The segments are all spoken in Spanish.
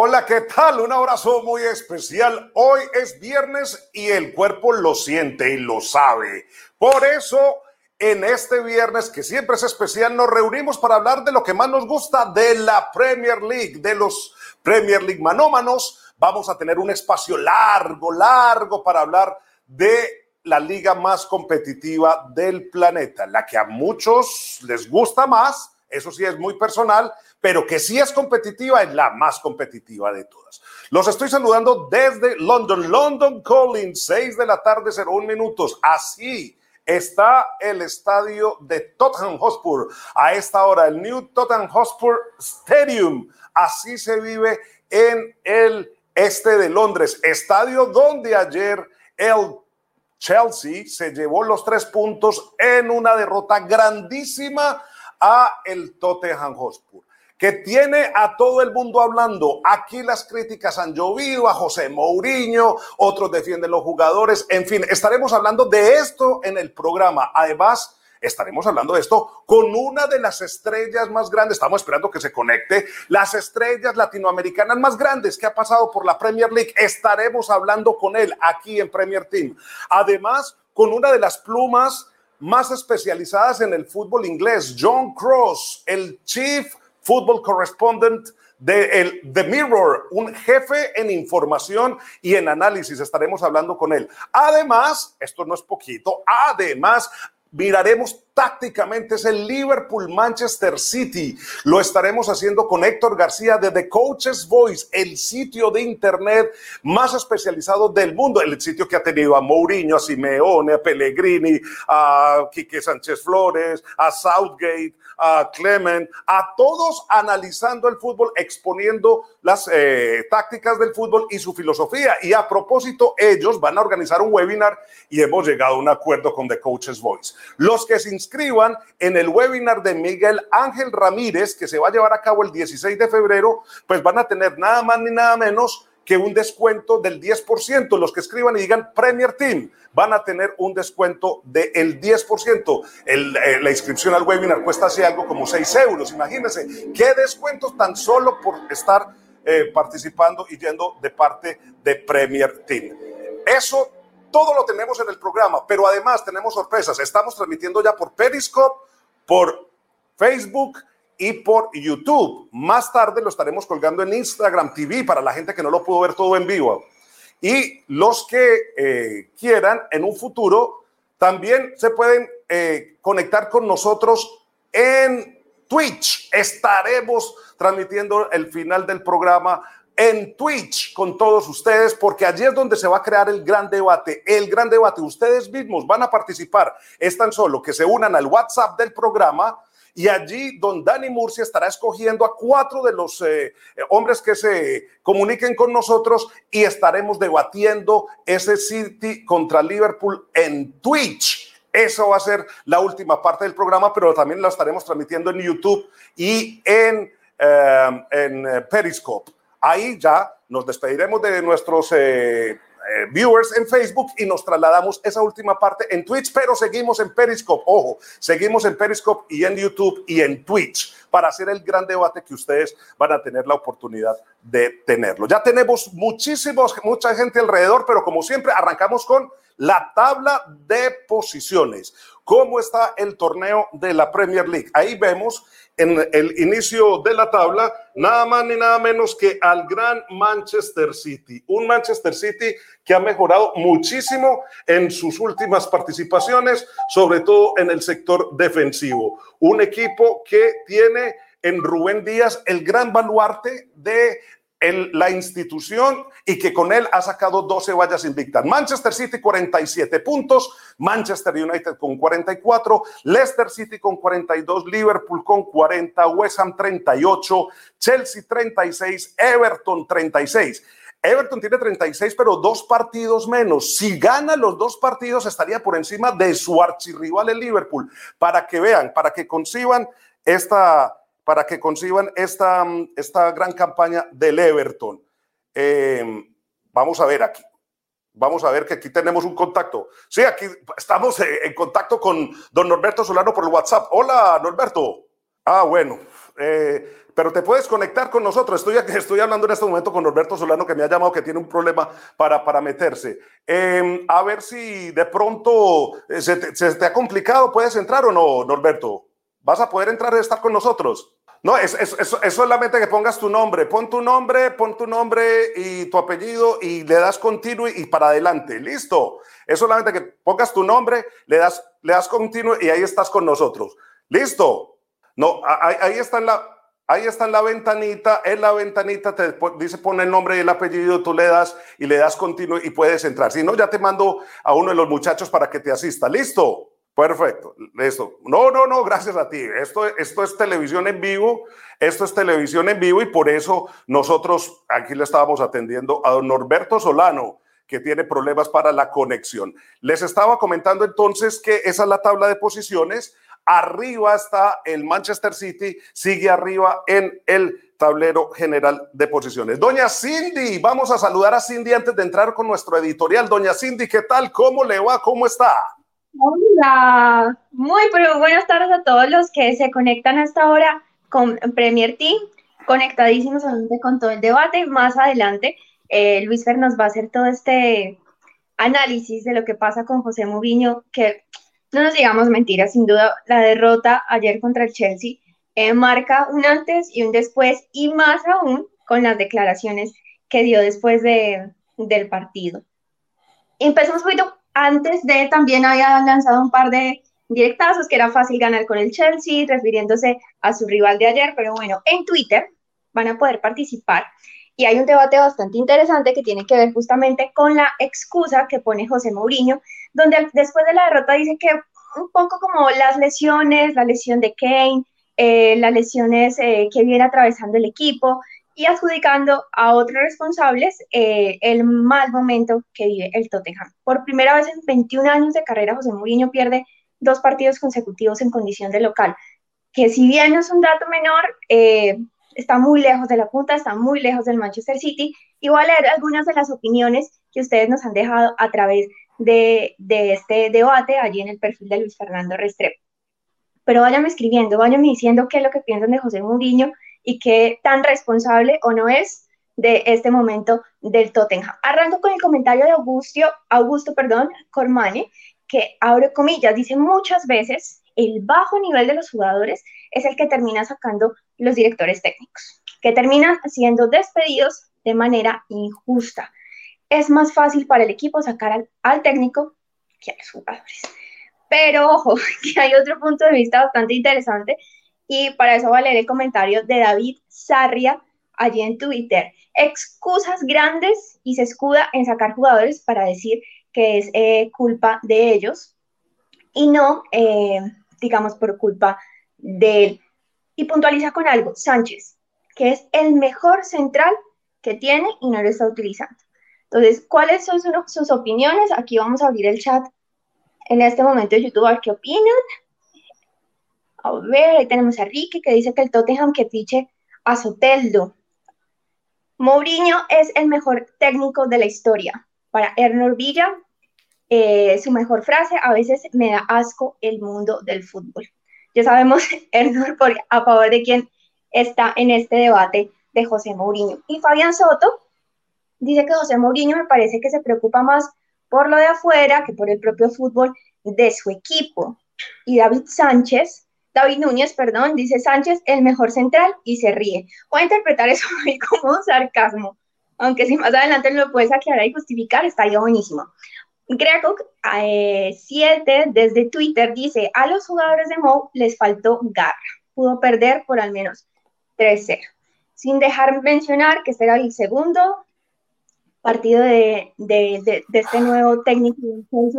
Hola, ¿qué tal? Un abrazo muy especial. Hoy es viernes y el cuerpo lo siente y lo sabe. Por eso, en este viernes, que siempre es especial, nos reunimos para hablar de lo que más nos gusta de la Premier League, de los Premier League manómanos. Vamos a tener un espacio largo, largo para hablar de la liga más competitiva del planeta, la que a muchos les gusta más, eso sí es muy personal, pero que sí es competitiva, es la más competitiva de todas. Los estoy saludando desde London, London Calling, 6 de la tarde, 01 minutos. Así está el estadio de Tottenham Hotspur. A esta hora, el New Tottenham Hotspur Stadium. Así se vive en el este de Londres, estadio donde ayer el Chelsea se llevó los tres puntos en una derrota grandísima a el Tottenham Hotspur que tiene a todo el mundo hablando. Aquí las críticas han llovido a José Mourinho, otros defienden los jugadores, en fin, estaremos hablando de esto en el programa. Además, estaremos hablando de esto con una de las estrellas más grandes, estamos esperando que se conecte, las estrellas latinoamericanas más grandes que ha pasado por la Premier League. Estaremos hablando con él aquí en Premier Team. Además, con una de las plumas más especializadas en el fútbol inglés, John Cross, el Chief Football Correspondent de el, The Mirror, un jefe en información y en análisis. Estaremos hablando con él. Además, esto no es poquito, además miraremos tácticamente es el Liverpool Manchester City. Lo estaremos haciendo con Héctor García de The Coach's Voice, el sitio de internet más especializado del mundo, el sitio que ha tenido a Mourinho, a Simeone, a Pellegrini, a Quique Sánchez Flores, a Southgate, a Clement, a todos analizando el fútbol, exponiendo las eh, tácticas del fútbol y su filosofía. Y a propósito, ellos van a organizar un webinar y hemos llegado a un acuerdo con The Coach's Voice. Los que se inscriban en el webinar de Miguel Ángel Ramírez, que se va a llevar a cabo el 16 de febrero, pues van a tener nada más ni nada menos que un descuento del 10%. Los que escriban y digan Premier Team van a tener un descuento del 10%. El, eh, la inscripción al webinar cuesta así algo como 6 euros. Imagínense qué descuentos tan solo por estar eh, participando y yendo de parte de Premier Team. Eso todo lo tenemos en el programa, pero además tenemos sorpresas. Estamos transmitiendo ya por Periscope, por Facebook y por YouTube. Más tarde lo estaremos colgando en Instagram TV para la gente que no lo pudo ver todo en vivo. Y los que eh, quieran en un futuro también se pueden eh, conectar con nosotros en Twitch. Estaremos transmitiendo el final del programa en Twitch con todos ustedes, porque allí es donde se va a crear el gran debate. El gran debate, ustedes mismos van a participar. Es tan solo que se unan al WhatsApp del programa y allí don Dani Murcia estará escogiendo a cuatro de los eh, hombres que se comuniquen con nosotros y estaremos debatiendo ese City contra Liverpool en Twitch. Eso va a ser la última parte del programa, pero también la estaremos transmitiendo en YouTube y en, eh, en eh, Periscope. Ahí ya nos despediremos de nuestros eh, viewers en Facebook y nos trasladamos esa última parte en Twitch, pero seguimos en Periscope. Ojo, seguimos en Periscope y en YouTube y en Twitch para hacer el gran debate que ustedes van a tener la oportunidad de tenerlo. Ya tenemos muchísimos, mucha gente alrededor, pero como siempre arrancamos con la tabla de posiciones. ¿Cómo está el torneo de la Premier League? Ahí vemos en el inicio de la tabla nada más ni nada menos que al gran Manchester City. Un Manchester City que ha mejorado muchísimo en sus últimas participaciones, sobre todo en el sector defensivo. Un equipo que tiene en Rubén Díaz el gran baluarte de la institución y que con él ha sacado 12 vallas invictas. Manchester City 47 puntos, Manchester United con 44, Leicester City con 42, Liverpool con 40, West Ham 38, Chelsea 36, Everton 36. Everton tiene 36, pero dos partidos menos. Si gana los dos partidos, estaría por encima de su archirrival el Liverpool. Para que vean, para que conciban esta, para que conciban esta, esta gran campaña del Everton. Eh, vamos a ver aquí. Vamos a ver que aquí tenemos un contacto. Sí, aquí estamos eh, en contacto con don Norberto Solano por el WhatsApp. Hola, Norberto. Ah, bueno. Eh, pero te puedes conectar con nosotros. Estoy, estoy hablando en este momento con Norberto Solano, que me ha llamado que tiene un problema para, para meterse. Em, a ver si de pronto se te, ha complicado. ¿Puedes entrar o no, Norberto? ¿Vas a poder entrar y estar con nosotros? No, es, es, solamente que pongas tu nombre. Pon tu nombre, pon tu nombre y tu apellido y le das continuo y para adelante. Listo. Es solamente que pongas tu nombre, le das, le das continuo y ahí estás con nosotros. Listo. No, ahí, ahí está en la, Ahí está en la ventanita, en la ventanita te dice pone el nombre y el apellido, tú le das y le das continuo y puedes entrar. Si no, ya te mando a uno de los muchachos para que te asista. ¿Listo? Perfecto, listo. No, no, no, gracias a ti. Esto, esto es televisión en vivo, esto es televisión en vivo y por eso nosotros aquí le estábamos atendiendo a don Norberto Solano, que tiene problemas para la conexión. Les estaba comentando entonces que esa es la tabla de posiciones. Arriba está el Manchester City, sigue arriba en el tablero general de posiciones. Doña Cindy, vamos a saludar a Cindy antes de entrar con nuestro editorial. Doña Cindy, ¿qué tal? ¿Cómo le va? ¿Cómo está? Hola, muy pero buenas tardes a todos los que se conectan hasta ahora con Premier Team, conectadísimos con todo el debate. Más adelante, eh, Luis Fer nos va a hacer todo este análisis de lo que pasa con José Mourinho, que no nos digamos mentiras, sin duda la derrota ayer contra el Chelsea eh, marca un antes y un después y más aún con las declaraciones que dio después de, del partido. Empezamos un poquito antes de, también había lanzado un par de directazos que era fácil ganar con el Chelsea, refiriéndose a su rival de ayer, pero bueno, en Twitter van a poder participar. Y hay un debate bastante interesante que tiene que ver justamente con la excusa que pone José Mourinho donde después de la derrota dice que un poco como las lesiones, la lesión de Kane, eh, las lesiones eh, que viene atravesando el equipo y adjudicando a otros responsables eh, el mal momento que vive el Tottenham. Por primera vez en 21 años de carrera, José Mourinho pierde dos partidos consecutivos en condición de local, que si bien no es un dato menor, está muy lejos de la punta, está muy lejos del Manchester City, y voy a leer algunas de las opiniones que ustedes nos han dejado a través de, este debate allí en el perfil de Luis Fernando Restrepo. Pero váyanme escribiendo, váyanme diciendo qué es lo que piensan de José Mourinho y qué tan responsable o no es de este momento del Tottenham. Arranco con el comentario de Augusto, Augusto perdón, Cormane, que abre comillas, dice muchas veces el bajo nivel de los jugadores es el que termina sacando los directores técnicos, que terminan siendo despedidos de manera injusta es más fácil para el equipo sacar al, técnico que a los jugadores. Pero ojo, que hay otro punto de vista bastante interesante y para eso va a leer el comentario de David Sarria allí en Twitter. Excusas grandes y se escuda en sacar jugadores para decir que es eh, culpa de ellos y no, eh, digamos, por culpa de él. Y puntualiza con algo, Sánchez, que es el mejor central que tiene y no lo está utilizando. Entonces, ¿cuáles son sus opiniones? Aquí vamos a abrir el chat en este momento de YouTube qué opinan. A ver, ahí tenemos a Ricky que dice que el Tottenham que fiche a Soteldo. Mourinho es el mejor técnico de la historia. Para Ernor Villa, eh, su mejor frase, a veces me da asco el mundo del fútbol. Ya sabemos, Ernor, a favor de quién está en este debate de José Mourinho. Y Fabián Soto, dice que José Mourinho me parece que se preocupa más por lo de afuera que por el propio fútbol de su equipo. Y David Sánchez, David Núñez, perdón, dice Sánchez el mejor central y se ríe. Voy a interpretar eso como un sarcasmo, aunque si más adelante lo puedes aclarar y justificar, estaría buenísimo. Greco 7 eh, desde Twitter dice, a los jugadores de Mou les faltó garra, pudo perder por al menos 3-0. Sin dejar mencionar que será el segundo partido de, este nuevo técnico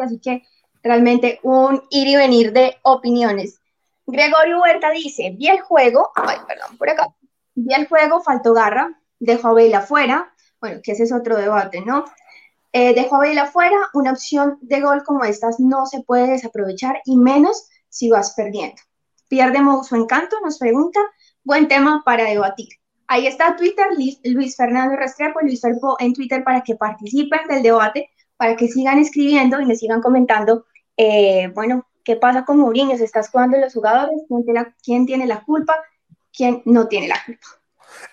así que realmente un ir y venir de opiniones. Gregorio Huerta dice, vi el juego, ay, perdón, por acá, vi el juego, faltó garra, dejó a Bale afuera, bueno, que ese es otro debate, ¿no? Eh, dejó a Bale afuera, una opción de gol como estas no se puede desaprovechar y menos si vas perdiendo. Pierde su encanto, nos pregunta, buen tema para debatir. Ahí está Twitter, Luis Fernando Restrepo, Luis Ferpo en Twitter para que participen del debate, para que sigan escribiendo y me sigan comentando, eh, bueno, ¿Qué pasa con Mourinho? ¿Se está jugando los jugadores? ¿Quién tiene la culpa? ¿Quién no tiene la culpa?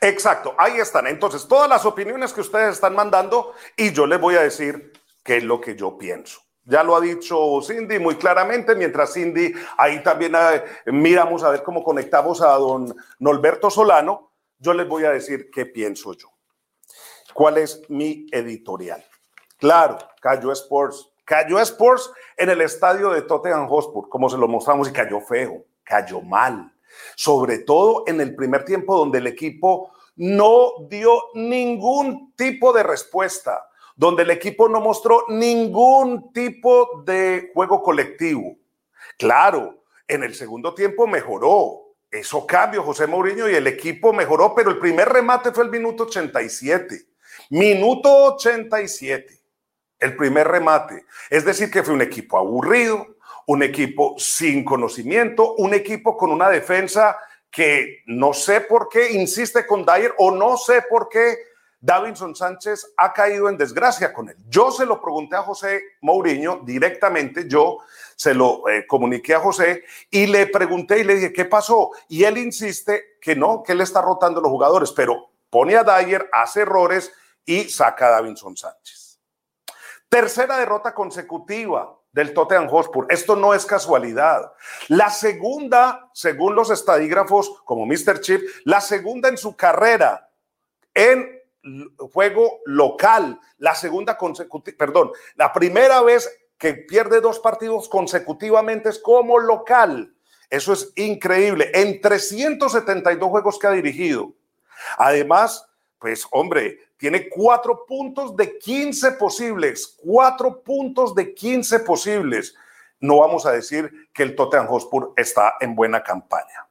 Exacto, ahí están. Entonces, todas las opiniones que ustedes están mandando y yo les voy a decir qué es lo que yo pienso. Ya lo ha dicho Cindy muy claramente, mientras Cindy, ahí también eh, miramos a ver cómo conectamos a don Norberto Solano, yo les voy a decir qué pienso yo. ¿Cuál es mi editorial? Claro, cayó Sports. Cayó Sports en el estadio de Tottenham Hotspur, como se lo mostramos, y cayó feo, cayó mal. Sobre todo en el primer tiempo donde el equipo no dio ningún tipo de respuesta donde el equipo no mostró ningún tipo de juego colectivo. Claro, en el segundo tiempo mejoró. Eso cambió José Mourinho y el equipo mejoró, pero el primer remate fue el minuto 87. Minuto 87, el primer remate. Es decir, que fue un equipo aburrido, un equipo sin conocimiento, un equipo con una defensa que no sé por qué insiste con Dyer o no sé por qué Davinson Sánchez ha caído en desgracia con él. Yo se lo pregunté a José Mourinho directamente, yo se lo eh, comuniqué a José y le pregunté y le dije, ¿qué pasó? Y él insiste que no, que él está rotando los jugadores, pero pone a Dyer, hace errores y saca a Davinson Sánchez. Tercera derrota consecutiva del Tottenham Hotspur. Esto no es casualidad. La segunda, según los estadígrafos como Mr. Chip, la segunda en su carrera en juego local, la segunda consecutiva, perdón, la primera vez que pierde dos partidos consecutivamente es como local. Eso es increíble. En 372 juegos que ha dirigido. Además, pues hombre, tiene cuatro puntos de 15 posibles. Cuatro puntos de 15 posibles. No vamos a decir que el Tottenham Hotspur está en buena campaña.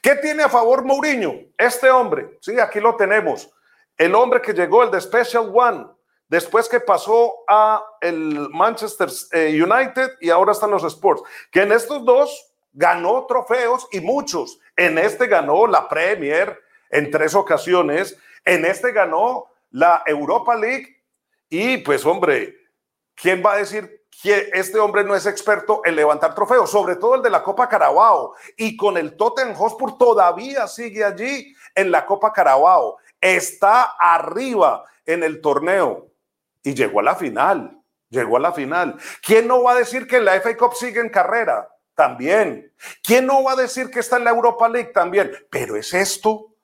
¿Qué tiene a favor Mourinho? Este hombre, sí, aquí lo tenemos el hombre que llegó, el de Special One, después que pasó a el Manchester eh, United y ahora están los Sports, que en estos dos ganó trofeos y muchos. En este ganó la Premier en tres ocasiones, en este ganó la Europa League y pues hombre, ¿quién va a decir que este hombre no es experto en levantar trofeos, sobre todo el de la Copa Carabao y con el Tottenham Hotspur todavía sigue allí en la Copa Carabao está arriba en el torneo y llegó a la final, llegó a la final. ¿Quién no va a decir que la FA Cup sigue en carrera? También. ¿Quién no va a decir que está en la Europa League? También. Pero es esto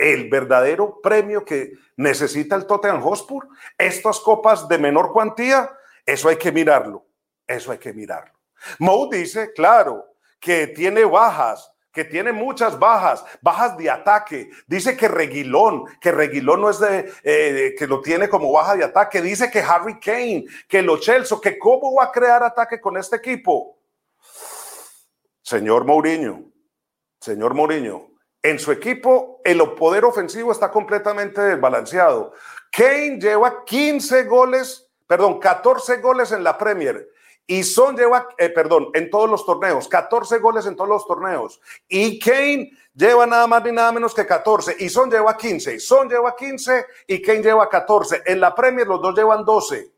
el verdadero premio que necesita el Tottenham Hotspur. Estas copas de menor cuantía, eso hay que mirarlo. Eso hay que mirarlo. Mou dice, claro, que tiene bajas, que tiene muchas bajas, bajas de ataque. Dice que Reguilón, que Reguilón no es de, eh, que lo tiene como baja de ataque. Dice que Harry Kane, que lo Chelsea, que cómo va a crear ataque con este equipo. Señor Mourinho, señor Mourinho, en su equipo el poder ofensivo está completamente desbalanceado. Kane lleva 15 goles, perdón, 14 goles en la Premier y Son lleva, eh, perdón, en todos los torneos, 14 goles en todos los torneos. Y Kane lleva nada más ni nada menos que 14. Y Son lleva 15. Son lleva 15 y Kane lleva 14. En la Premier los dos llevan 12.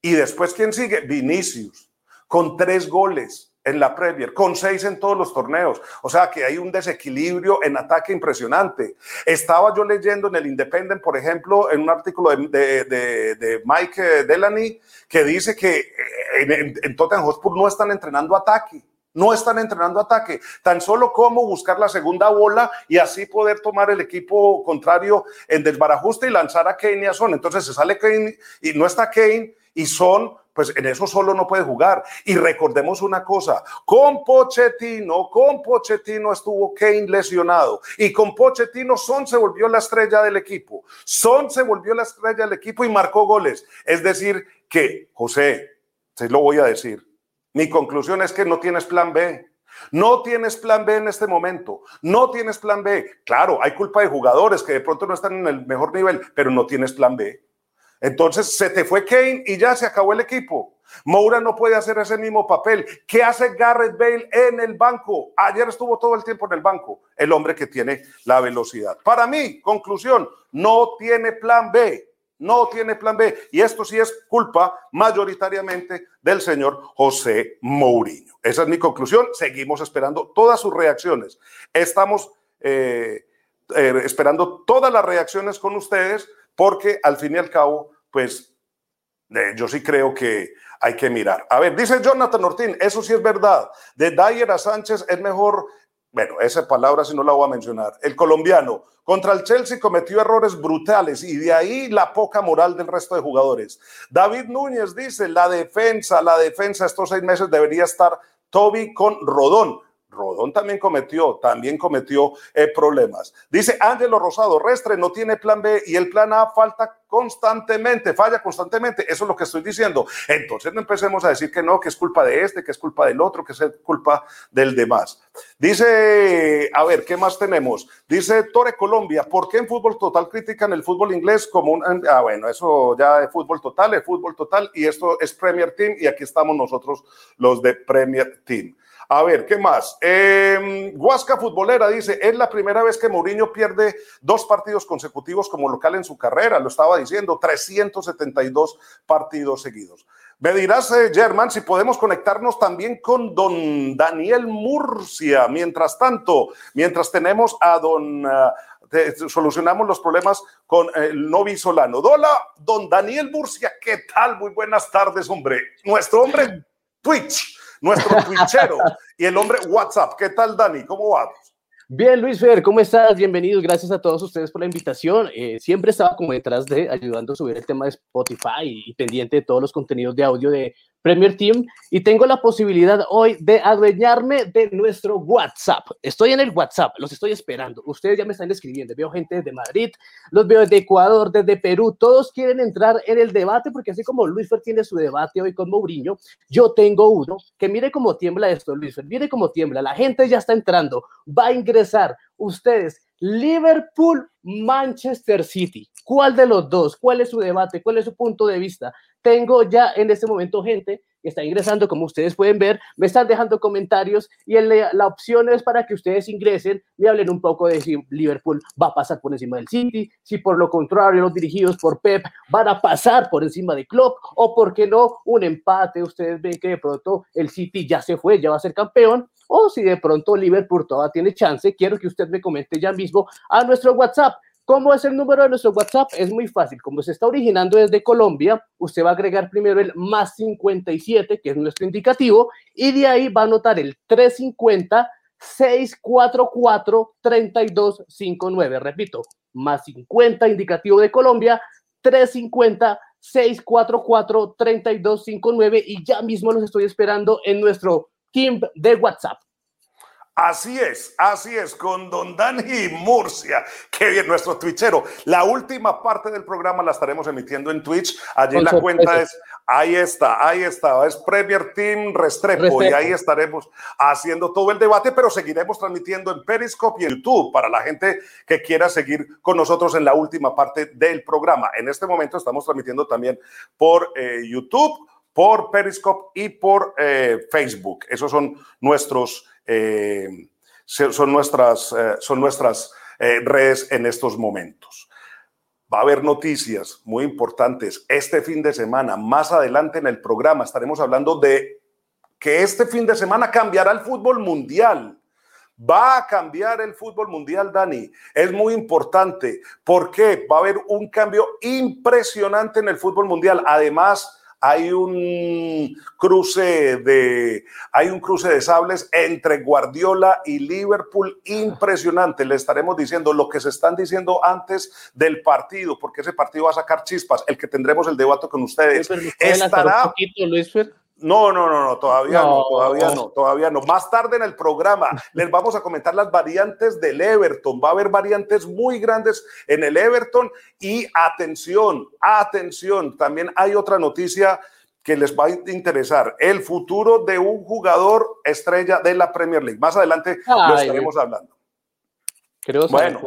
Y después, ¿quién sigue? Vinicius, con tres goles en la Premier, con seis en todos los torneos. O sea que hay un desequilibrio en ataque impresionante. Estaba yo leyendo en el Independent, por ejemplo, en un artículo de, Mike Delany, que dice que eh, en, en Tottenham Hotspur no están entrenando ataque. No están entrenando ataque, tan solo cómo buscar la segunda bola y así poder tomar el equipo contrario en desbarajuste y lanzar a Kane y a Son. Entonces se sale Kane y no está Kane y Son pues en eso solo no puede jugar. Y recordemos una cosa, con Pochettino, con Pochettino estuvo Kane lesionado y con Pochettino Son se volvió la estrella del equipo. Son se volvió la estrella del equipo y marcó goles. Es decir, que, José, se lo voy a decir, mi conclusión es que no tienes plan B. No tienes plan B en este momento. No tienes plan B. Claro, hay culpa de jugadores que de pronto no están en el mejor nivel, pero no tienes plan B. Entonces se te fue Kane y ya se acabó el equipo. Moura no puede hacer ese mismo papel. ¿Qué hace Garrett Bale en el banco? Ayer estuvo todo el tiempo en el banco, el hombre que tiene la velocidad. Para mí, conclusión, no tiene plan B. no tiene plan B. Y esto sí es culpa mayoritariamente del señor José Mourinho. Esa es mi conclusión. Seguimos esperando todas sus reacciones. Estamos eh, eh, esperando todas las reacciones con ustedes porque al fin y al cabo, pues eh, yo sí creo que hay que mirar. A ver, dice Jonathan Ortín, eso sí es verdad. De Dyer a Sánchez es mejor bueno, esa palabra si no la voy a mencionar, el colombiano contra el Chelsea cometió errores brutales y de ahí la poca moral del resto de jugadores. David Núñez dice, la defensa, la defensa estos seis meses debería estar Toby con Rodón. Rodón también cometió, también cometió eh, problemas. Dice Ángelo Rosado, Restre no tiene plan B y el plan A falta constantemente, falla constantemente. Eso es lo que estoy diciendo. Entonces no empecemos a decir que no, que es culpa de este, que es culpa del otro, que es culpa del demás. Dice, a ver, ¿qué más tenemos? Dice Torre Colombia, ¿por qué en fútbol total critican el fútbol inglés como un... Ah, bueno, eso ya es fútbol total, es fútbol total y esto es Premier Team y aquí estamos nosotros los de Premier Team. A ver, ¿qué más? Eh, Huasca Futbolera dice, es la primera vez que Mourinho pierde dos partidos consecutivos como local en su carrera, lo estaba diciendo, 372 partidos seguidos. Me dirás, eh, German, si podemos conectarnos también con don Daniel Murcia. Mientras tanto, mientras tenemos a don... Eh, solucionamos los problemas con el Novi Solano. Hola, don Daniel Murcia, ¿qué tal? Muy buenas tardes, hombre. Nuestro hombre Twitch nuestro twitchero y el hombre WhatsApp. ¿Qué tal, Dani? ¿Cómo vamos? Bien, Luis Fer, ¿cómo estás? Bienvenidos, gracias a todos ustedes por la invitación. Eh, siempre estaba como detrás de ayudando a subir el tema de Spotify y pendiente de todos los contenidos de audio de Premier Team y tengo la posibilidad hoy de adueñarme de nuestro WhatsApp. Estoy en el WhatsApp, los estoy esperando. Ustedes ya me están escribiendo. Veo gente desde Madrid, los veo desde Ecuador, desde Perú. Todos quieren entrar en el debate porque así como Luis Fer tiene su debate hoy con Mourinho, yo tengo uno que mire cómo tiembla esto, Luis Fer, mire cómo tiembla. La gente ya está entrando, va a ingresar. Ustedes, Liverpool, Manchester City. ¿Cuál de los dos? ¿Cuál es su debate? ¿Cuál es su punto de vista? Tengo ya en este momento gente que está ingresando, como ustedes pueden ver, me están dejando comentarios y la opción es para que ustedes ingresen y hablen un poco de si Liverpool va a pasar por encima del City, si por lo contrario los dirigidos por Pep van a pasar por encima de Klopp o por qué no un empate, ustedes ven que de pronto el City ya se fue, ya va a ser campeón o si de pronto Liverpool todavía tiene chance, quiero que usted me comente ya mismo a nuestro WhatsApp ¿Cómo es el número de nuestro WhatsApp? Es muy fácil. Como se está originando desde Colombia, usted va a agregar primero el más 57, que es nuestro indicativo, y de ahí va a anotar el 350 644 3259. Repito, más 50 indicativo de Colombia, 350 644 3259 y ya mismo los estoy esperando en nuestro team de WhatsApp. Así es, así es, con Don Dani Murcia. Qué bien, nuestro twitchero. La última parte del programa la estaremos emitiendo en Twitch. Allí la cuenta es, ahí está, ahí está, es Premier Team Restrepo, y ahí estaremos haciendo todo el debate, pero seguiremos transmitiendo en Periscope y en YouTube para la gente que quiera seguir con nosotros en la última parte del programa. En este momento estamos transmitiendo también por eh, YouTube, por Periscope y por eh, Facebook. Esos son nuestros eh, son nuestras, eh, son nuestras eh, redes en estos momentos. Va a haber noticias muy importantes este fin de semana. Más adelante en el programa estaremos hablando de que este fin de semana cambiará el fútbol mundial. Va a cambiar el fútbol mundial, Dani. Es muy importante. porque Va a haber un cambio impresionante en el fútbol mundial. Además, hay un cruce de hay un cruce de sables entre Guardiola y Liverpool impresionante. Le estaremos diciendo lo que se están diciendo antes del partido, porque ese partido va a sacar chispas, el que tendremos el debate con ustedes. Estará no, no, no, no, todavía no. todavía no, todavía no. Más tarde en el programa les vamos a comentar las variantes del Everton. Va a haber variantes muy grandes en el Everton y atención, atención, también hay otra noticia que les va a interesar, el futuro de un jugador estrella de la Premier League. Más adelante lo estaremos hablando. Creo bueno,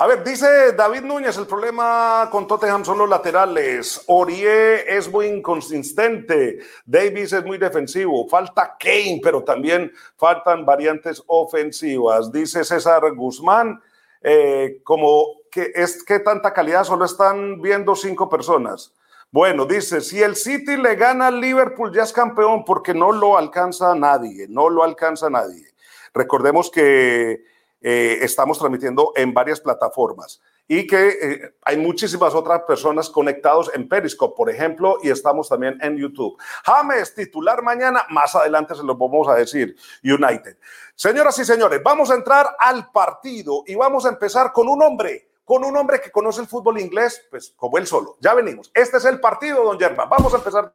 a ver, dice David Núñez, el problema con Tottenham son los laterales. Orie es muy inconsistente. Davis es muy defensivo. Falta Kane, pero también faltan variantes ofensivas. Dice César Guzmán, eh, como que es que tanta calidad solo están viendo cinco personas. Bueno, dice, si el City le gana al Liverpool ya es campeón porque no lo alcanza nadie, no lo alcanza nadie. Recordemos que eh, estamos transmitiendo en varias plataformas y que eh, hay muchísimas otras personas conectados en Periscope, por ejemplo, y estamos también en YouTube. James, titular mañana, más adelante se lo vamos a decir, United. Señoras y señores, vamos a entrar al partido y vamos a empezar con un hombre, con un hombre que conoce el fútbol inglés, pues como él solo. Ya venimos. Este es el partido, don Yerma. Vamos a empezar.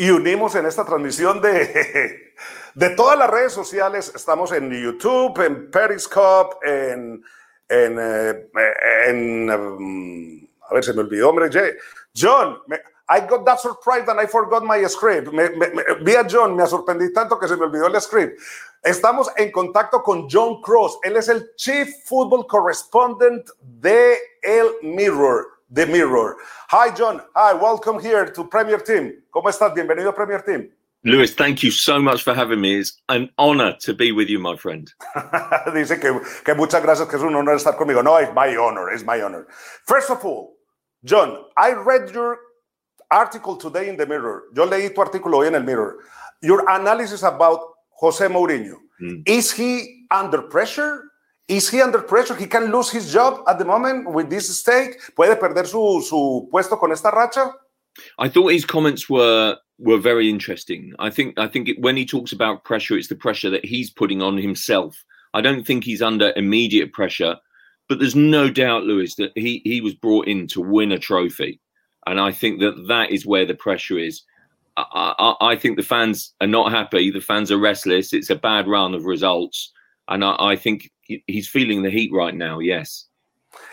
Y unimos en esta transmisión de, de todas las redes sociales. Estamos en YouTube, en Periscope, en en, eh, en um, a ver, se me olvidó, hombre, John, me, I got that surprised and I forgot my script. Me, me, vi a John, me sorprendí tanto que se me olvidó el script. Estamos en contacto con John Cross. Él es el Chief Football Correspondent de El Mirror. The Mirror. Hi, John. Hi, welcome here to Premier Team. ¿Cómo estás? Bienvenido a Premier Team. Lewis, thank you so much for having me. It's an honor to be with you, my friend. Dice que, que muchas gracias, que es un honor estar conmigo. No, it's my honor, it's my honor. First of all, John, I read your article today in the Mirror. Yo leí tu artículo hoy en el Mirror. Your analysis about Jose Mourinho. Mm. Is he under pressure? Is he under pressure? He can lose his job at the moment with this stake. ¿Puede perder su, su puesto con esta racha? I thought his comments were were very interesting. I think I think it, when he talks about pressure, it's the pressure that he's putting on himself. I don't think he's under immediate pressure, but there's no doubt, Lewis, that he he was brought in to win a trophy, and I think that that is where the pressure is. I, I, I think the fans are not happy. The fans are restless. It's a bad run of results, and I, I think he's feeling the heat right now. Yes.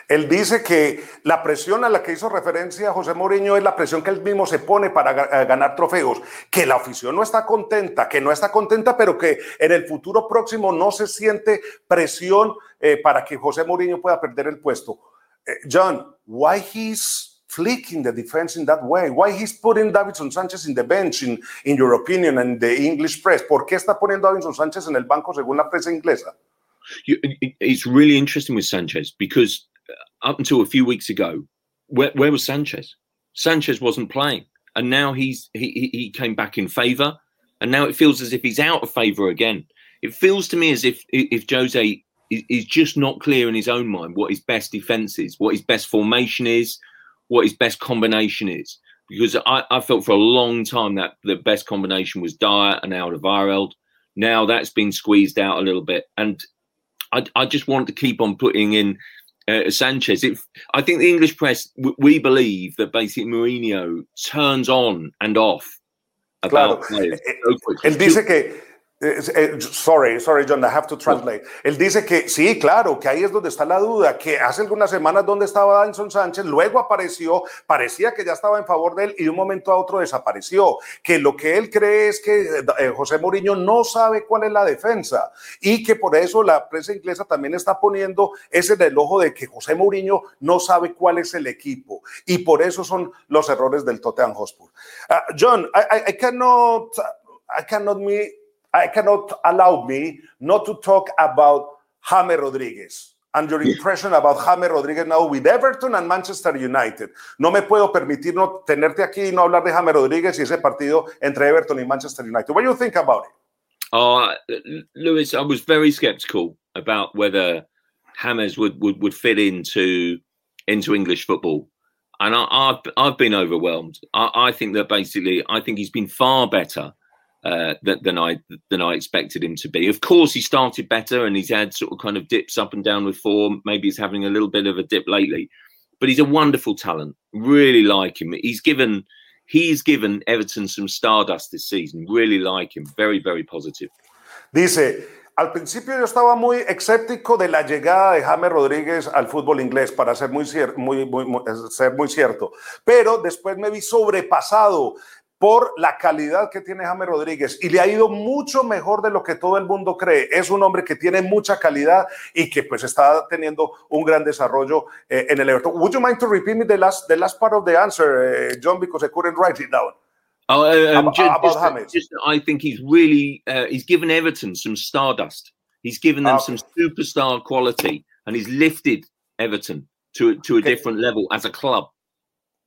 Él dice que la presión a la que hizo referencia José Mourinho es la presión que él mismo se pone para eh, ganar trofeos, que la afición no está contenta, que no está contenta, pero que en el futuro próximo no se siente presión eh, para que José Mourinho pueda perder el puesto. Eh, John, why he's flicking the defense in that way? Why he's putting Davidson Sánchez in the bench, in, in your opinion, and the English press? ¿Por qué está poniendo Davidson Sánchez en el banco según la prensa inglesa? It's really interesting with Sanchez because uh, up until a few weeks ago, where, where was Sanchez? Sanchez wasn't playing, and now he's he he came back in favour, and now it feels as if he's out of favour again. It feels to me as if if Jose is just not clear in his own mind what his best defence is, what his best formation is, what his best combination is. Because I, I felt for a long time that the best combination was Dyer and Alderweireld. Now that's been squeezed out a little bit, and I, I just want to keep on putting in uh, Sanchez. It, I think the English press we believe that basically Mourinho turns on and off about claro. players. Él dice que Eh, sorry, sorry, John, I have to translate. Él dice que sí, claro, que ahí es donde está la duda, que hace algunas semanas donde estaba Danson Sánchez, luego apareció, parecía que ya estaba en favor de él y de un momento a otro desapareció. Que lo que él cree es que eh, José Mourinho no sabe cuál es la defensa y que por eso la prensa inglesa también está poniendo ese en el ojo de que José Mourinho no sabe cuál es el equipo y por eso son los errores del Tottenham Hotspur. Uh, John, I, I, I cannot, I cannot me I cannot allow me not to talk about Jaime Rodríguez and your impression about Jaime Rodríguez now with Everton and Manchester United. No me puedo permitir no tenerte aquí y no hablar de Jaime Rodríguez y ese partido entre Everton y Manchester United. What do you think about it? Uh, Lewis, I was very skeptical about whether Hammers would, would, would fit into into English football. And I, have I've been overwhelmed. I, I think that basically, I think he's been far better uh, than I than I expected him to be. Of course, he started better and he's had sort of kind of dips up and down with form. Maybe he's having a little bit of a dip lately, but he's a wonderful talent. Really like him. He's given he's given Everton some stardust this season. Really like him. Very very positive. Dice. Al principio yo estaba muy escéptico de la llegada de James Rodríguez al fútbol inglés, para ser muy, muy, muy, ser muy cierto. Pero después me vi sobrepasado por la calidad que tiene James Rodríguez y le ha ido mucho mejor de lo que todo el mundo cree. Es un hombre que tiene mucha calidad y que pues está teniendo un gran desarrollo eh, en el Everton. Would you mind to repeat me the last, the last part of the answer, uh, John, because I couldn't write it down? Oh, uh, um, just, about James. Just, I think he's really uh, he's given Everton some stardust. He's given them okay. some superstar quality, and he's lifted Everton to, to a Okay. different level as a club.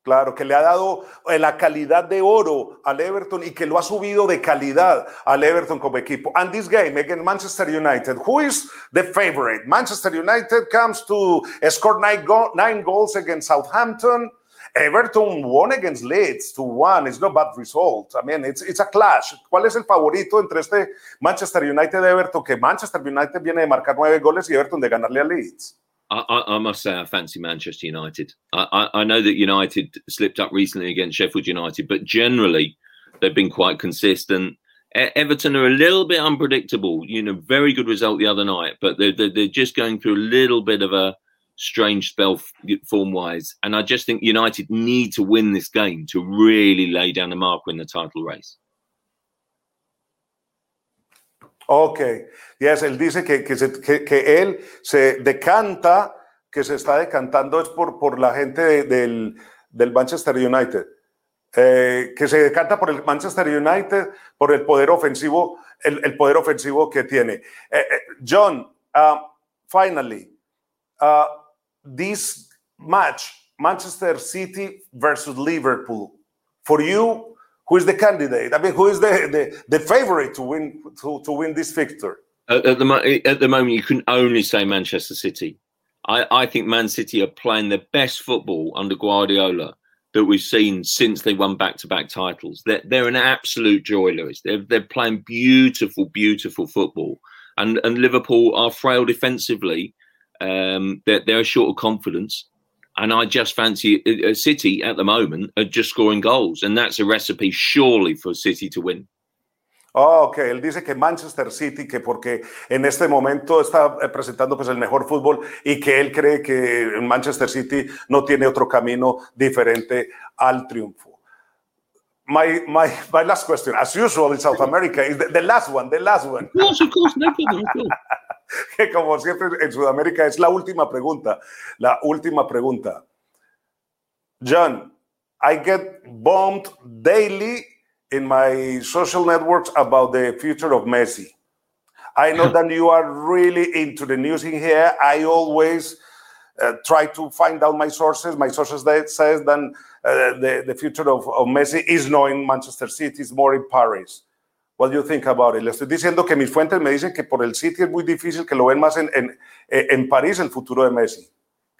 Claro, que le ha dado eh, la calidad de oro al Everton y que lo ha subido de calidad al Everton como equipo. And this game against Manchester United, who is the favorite? Manchester United comes to score nine, go- nine goals against Southampton. Everton won against Leeds to one. It's not bad result. I mean, it's, it's a clash. ¿Cuál es el favorito entre este Manchester United y Everton? Que Manchester United viene de marcar nueve goles y Everton de ganarle a Leeds. I, I, must say, I fancy Manchester United. I, I, I know that United slipped up recently against Sheffield United, but generally they've been quite consistent. E- Everton are a little bit unpredictable. You know, very good result the other night, but they're, they're, they're just going through a little bit of a strange spell form wise. And I just think United need to win this game to really lay down a marker in the title race. Ok, yes, él dice que, que, se- que- que él se decanta, que se está decantando es por, por la gente de- del, del Manchester United, Eh, que se decanta por el Manchester United, por el poder ofensivo, el, el poder ofensivo que tiene. Eh, eh, John, uh, finally, uh, this match, Manchester City versus Liverpool, for you, who is the candidate? I mean, who is the, the, the favorite to win to, to win this victory? At, at the at the moment, you can only say Manchester City. I, I think Man City are playing their best football under Guardiola that we've seen since they won back-to-back titles. They're, they're an absolute joy, Lewis. They're, they're playing beautiful, beautiful football, and and Liverpool are frail defensively. Um, they're, they're short of confidence, and I just fancy uh, uh, City at the moment are just scoring goals, and that's a recipe surely for City to win. Oh, ok, él dice que Manchester City, que porque en este momento está eh, presentando pues el mejor fútbol y que él cree que Manchester City no tiene otro camino diferente al triunfo. My, my, my last question, as usual in South America, is the, the last one, the last one. Of course, of course, no problem at all. que como siempre en Sudamérica es la última pregunta, la última pregunta. John, I get bombed daily in my social networks about the future of Messi. I know that you are really into the news in here. I always uh, try to find out my sources. My sources that says that uh, the, the future of, of Messi is not in Manchester City, it's more in Paris. What do you think about it? Le estoy diciendo que mis fuentes me dicen que por el City es muy difícil que lo ven más en, en, eh, en París el futuro de Messi.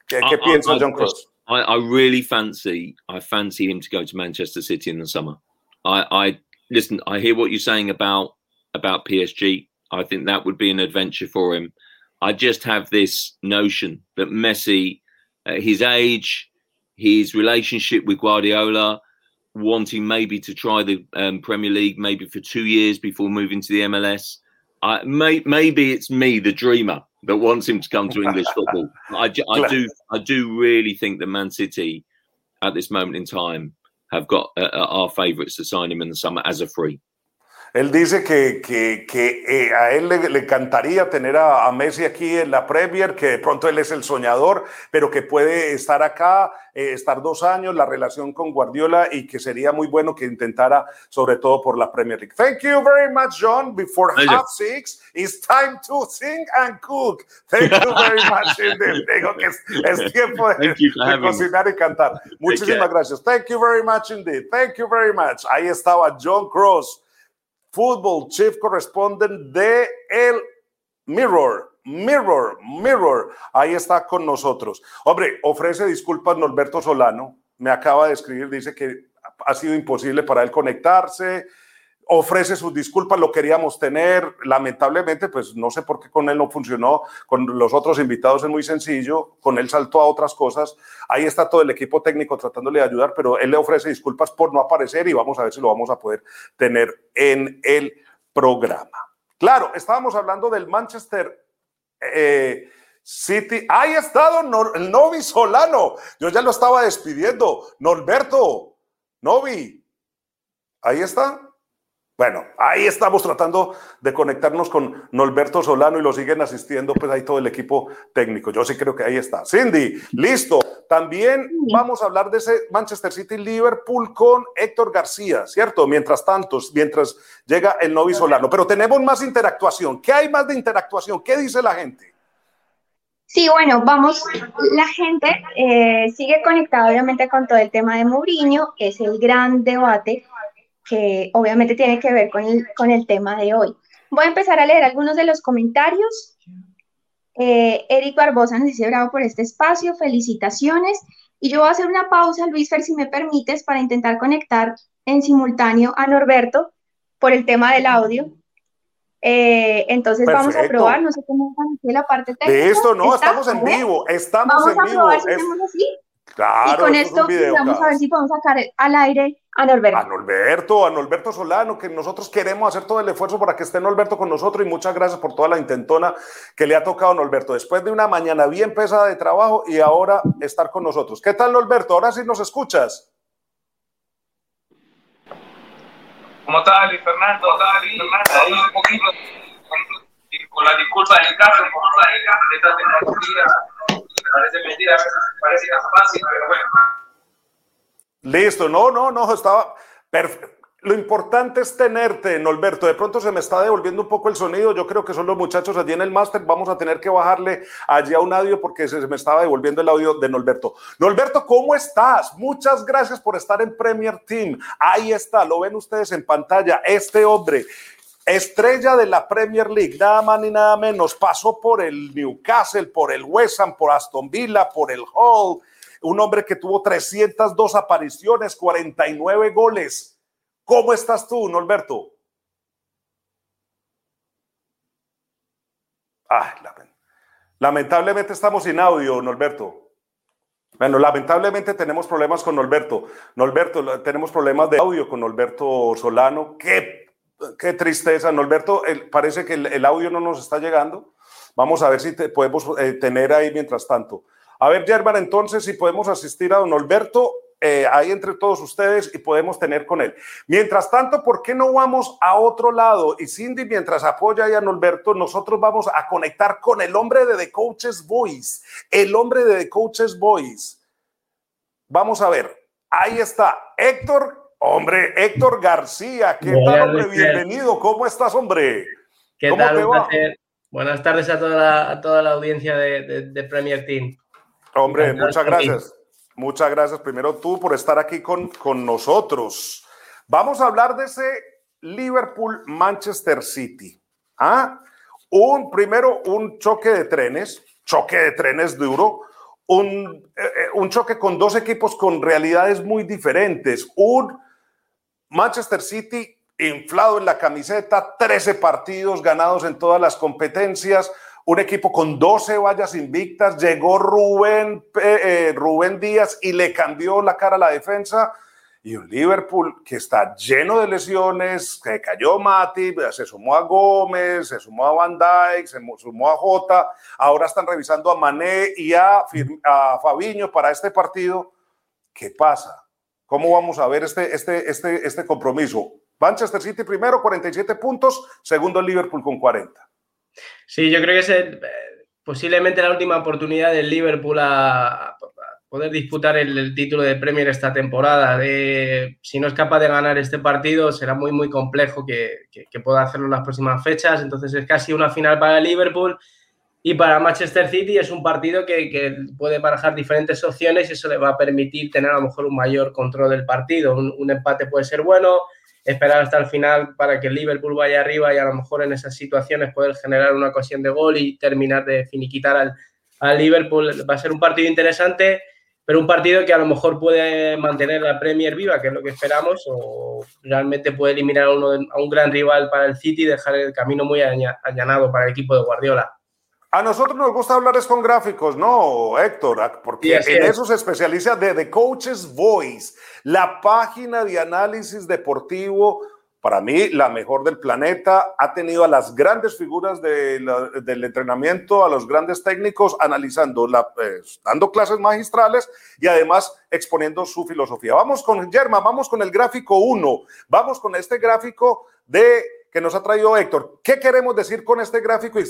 ¿Qué, qué I- piensa I- John Cross? I, really fancy I fancy him to go to Manchester City in the summer. I, I listen. I hear what you're saying about about PSG. I think that would be an adventure for him. I just have this notion that Messi, at his age, his relationship with Guardiola, wanting maybe to try the um, Premier League maybe for two years before moving to the MLS. I, may, maybe it's me, the dreamer, that wants him to come to English football. I, I do, I do really think that Man City, at this moment in time, have got uh, uh, our favourites to sign him in the summer as a free. Él dice que, que, que eh, a él le, le encantaría tener a, a Messi aquí en la Premier, que de pronto él es el soñador, pero que puede estar acá, eh, estar dos años, la relación con Guardiola y que sería muy bueno que intentara, sobre todo por la Premier League. Thank you very much, John. Before half six, it's time to sing and cook. Thank you very much. indeed. Digo que es, es tiempo de, de cocinar y cantar. Muchísimas gracias. Thank you very much indeed. Thank you very much. Ahí estaba John Cross. Football Chief Correspondent de El Mirror. Mirror, Mirror, ahí está con nosotros. Hombre, ofrece disculpas Norberto Solano, me acaba de escribir, dice que ha sido imposible para él conectarse, ofrece sus disculpas, lo queríamos tener, lamentablemente, pues no sé por qué con él no funcionó, con los otros invitados es muy sencillo, con él saltó a otras cosas, ahí está todo el equipo técnico tratándole de ayudar, pero él le ofrece disculpas por no aparecer y vamos a ver si lo vamos a poder tener en el programa. Claro, estábamos hablando del Manchester eh, City. Ahí ha estado Nor- el Novi Solano. Yo ya lo estaba despidiendo. Norberto, Novi. Ahí está. Bueno, ahí estamos tratando de conectarnos con Norberto Solano y lo siguen asistiendo pues ahí todo el equipo técnico. Yo sí creo que ahí está. Cindy, listo. También vamos a hablar de ese Manchester City Liverpool con Héctor García, ¿cierto? Mientras tanto, mientras llega el Novi Solano. Pero tenemos más interactuación. ¿Qué hay más de interactuación? ¿Qué dice la gente? Sí, bueno, vamos, la gente eh, sigue conectada obviamente con todo el tema de Mourinho, es el gran debate que obviamente tiene que ver con el, con el tema de hoy. Voy a empezar a leer algunos de los comentarios. Eh, Eric Barbosa nos dice bravo por este espacio, felicitaciones. Y yo voy a hacer una pausa, Luis Fer, si me permites, para intentar conectar en simultáneo a Norberto por el tema del audio. Eh, entonces vamos a probar, no sé cómo va la parte técnica. De esto no, estamos en vivo, estamos vamos en a vivo. Probar si hacemos así. Claro, y con esto vamos a ver si podemos sacar al aire a Norberto. A Norberto, a Norberto Solano, que nosotros queremos hacer todo el esfuerzo para que esté Norberto con nosotros y muchas gracias por toda la intentona que le ha tocado a Norberto después de una mañana bien pesada de trabajo y ahora estar con nosotros. ¿Qué tal Norberto? Ahora sí nos escuchas. ¿Cómo tal, Luis Fernando? ¿Cómo tal, Luis Fernando? Ahí un poquito con, la disculpa del caso, por esta tecnología, parece mentira, a veces parece fácil, pero bueno. Listo, no, no, no, estaba perfecto. Lo importante es tenerte, Norberto. De pronto se me está devolviendo un poco el sonido. Yo creo que son los muchachos allí en el máster. Vamos a tener que bajarle allí a un audio porque se me estaba devolviendo el audio de Norberto. Norberto, ¿cómo estás? Muchas gracias por estar en Premier Team. Ahí está, lo ven ustedes en pantalla. Este hombre, estrella de la Premier League, nada más ni nada menos, pasó por el Newcastle, por el West Ham, por Aston Villa, por el Hull. Un hombre que tuvo 302 apariciones, 49 goles ¿Cómo estás tú, Norberto? Lamentablemente estamos sin audio, Norberto. Bueno, lamentablemente tenemos problemas con Norberto. Norberto, tenemos problemas de audio con Norberto Solano. Qué, qué tristeza, Norberto. parece que el, audio no nos está llegando. Vamos a ver si podemos eh, tener ahí mientras tanto. A ver, Germán, entonces, si podemos asistir a don Norberto eh, ahí entre todos ustedes y podemos tener con él. Mientras tanto, ¿por qué no vamos a otro lado? Y Cindy, mientras apoya a Norberto, nosotros vamos a conectar con el hombre de The Coaches Voice, el hombre de The Coaches Voice. Vamos a ver, ahí está Héctor, hombre, Héctor García. ¿Qué tal, hombre? Bienvenido. ¿Cómo estás, hombre? ¿Qué tal? Te va? Buenas tardes a toda la, a toda la audiencia de, de Premier Team. Hombre, muchas gracias. Muchas gracias primero tú por estar aquí con, con nosotros. Vamos a hablar de ese Liverpool-Manchester City. ¿Ah? Un, primero, un choque de trenes, choque de trenes duro, un, eh, eh, un choque con dos equipos con realidades muy diferentes. Un Manchester City inflado en la camiseta, 13 partidos ganados en todas las competencias, un equipo con 12 vallas invictas, llegó Rubén, eh, Rubén Díaz y le cambió la cara a la defensa. Y un Liverpool que está lleno de lesiones, que cayó Mati, se sumó a Gómez, se sumó a Van Dijk, se sumó a Jota, ahora están revisando a Mané y a, a Fabiño para este partido. ¿Qué pasa? ¿Cómo vamos a ver este, este, este, este compromiso? Manchester City primero, 47 puntos, segundo Liverpool con 40. Sí, yo creo que es eh, posiblemente la última oportunidad del Liverpool a, poder disputar el, título de Premier esta temporada. Si no es capaz de ganar este partido, será muy, muy complejo que, pueda hacerlo en las próximas fechas. Entonces es casi una final para el Liverpool. Y para Manchester City es un partido que, puede barajar diferentes opciones y eso le va a permitir tener a lo mejor un mayor control del partido. un empate puede ser bueno, esperar hasta el final para que el Liverpool vaya arriba y a lo mejor en esas situaciones poder generar una ocasión de gol y terminar de finiquitar al, al Liverpool. Va a ser un partido interesante, pero un partido que a lo mejor puede mantener la Premier viva, que es lo que esperamos, o realmente puede eliminar a, uno a un gran rival para el City y dejar el camino muy allanado para el equipo de Guardiola. A nosotros nos gusta hablar es con gráficos, ¿no, Héctor? Porque en eso se especializa de The Coach's Voice, la página de análisis deportivo, para mí la mejor del planeta. Ha tenido a las grandes figuras del entrenamiento, a los grandes técnicos, analizando, la, pues, dando clases magistrales y además exponiendo su filosofía. Vamos con Germa, vamos con el gráfico 1, vamos con este gráfico de que nos ha traído Héctor. ¿Qué queremos decir con este gráfico? Y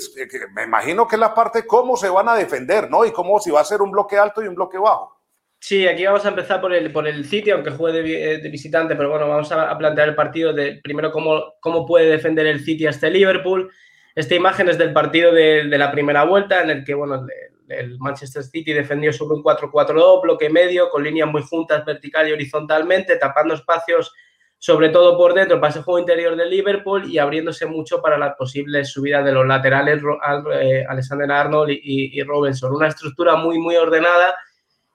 me imagino que es la parte cómo se van a defender, ¿no? Y cómo si va a ser un bloque alto y un bloque bajo. Sí, aquí vamos a empezar por el, por el sitio, aunque juegue de, visitante, pero bueno, vamos a, plantear el partido de primero cómo, cómo puede defender el City a este Liverpool. Esta imagen es del partido de, la primera vuelta, en el que bueno, el, Manchester City defendió sobre un 4-4-2, bloque medio, con líneas muy juntas vertical y horizontalmente, tapando espacios sobre todo por dentro para ese juego interior del Liverpool y abriéndose mucho para las posibles subidas de los laterales eh, Alexander Arnold y, y, Robinson. Una estructura muy, muy ordenada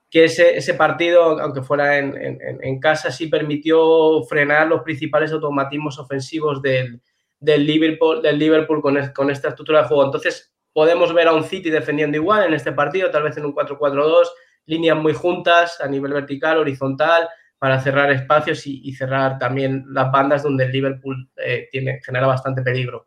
que ese, ese partido, aunque fuera en, en, casa, sí permitió frenar los principales automatismos ofensivos del, del Liverpool, del Liverpool con, con esta estructura de juego. Entonces, podemos ver a un City defendiendo igual en este partido, tal vez en un 4-4-2, líneas muy juntas a nivel vertical, horizontal, para cerrar espacios y, cerrar también las bandas donde el Liverpool eh, tiene, genera bastante peligro.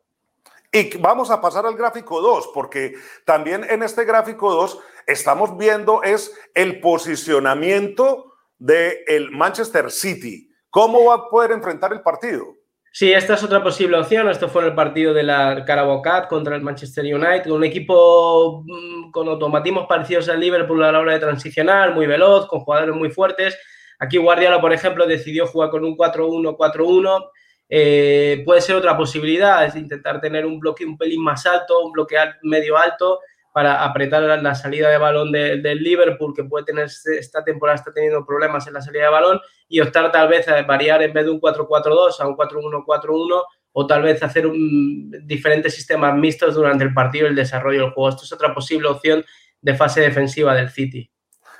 Y vamos a pasar al gráfico 2, porque también en este gráfico 2 estamos viendo es el posicionamiento del Manchester City. ¿Cómo va a poder enfrentar el partido? Sí, esta es otra posible opción. Esto fue en el partido de la Carabao Cup contra el Manchester United, un equipo mm, con automatismos parecidos al Liverpool a la hora de transicionar, muy veloz, con jugadores muy fuertes Aquí Guardiola, por ejemplo, decidió jugar con un 4-1-4-1. Eh, puede ser otra posibilidad, es intentar tener un bloque un pelín más alto, un bloque medio alto para apretar la, salida de balón del Liverpool, que puede tener este, esta temporada, está teniendo problemas en la salida de balón, y optar tal vez a variar en vez de un 4-4-2 a un 4-1-4-1 o tal vez hacer un, diferentes sistemas mixtos durante el partido y el desarrollo del juego. Esto es otra posible opción de fase defensiva del City.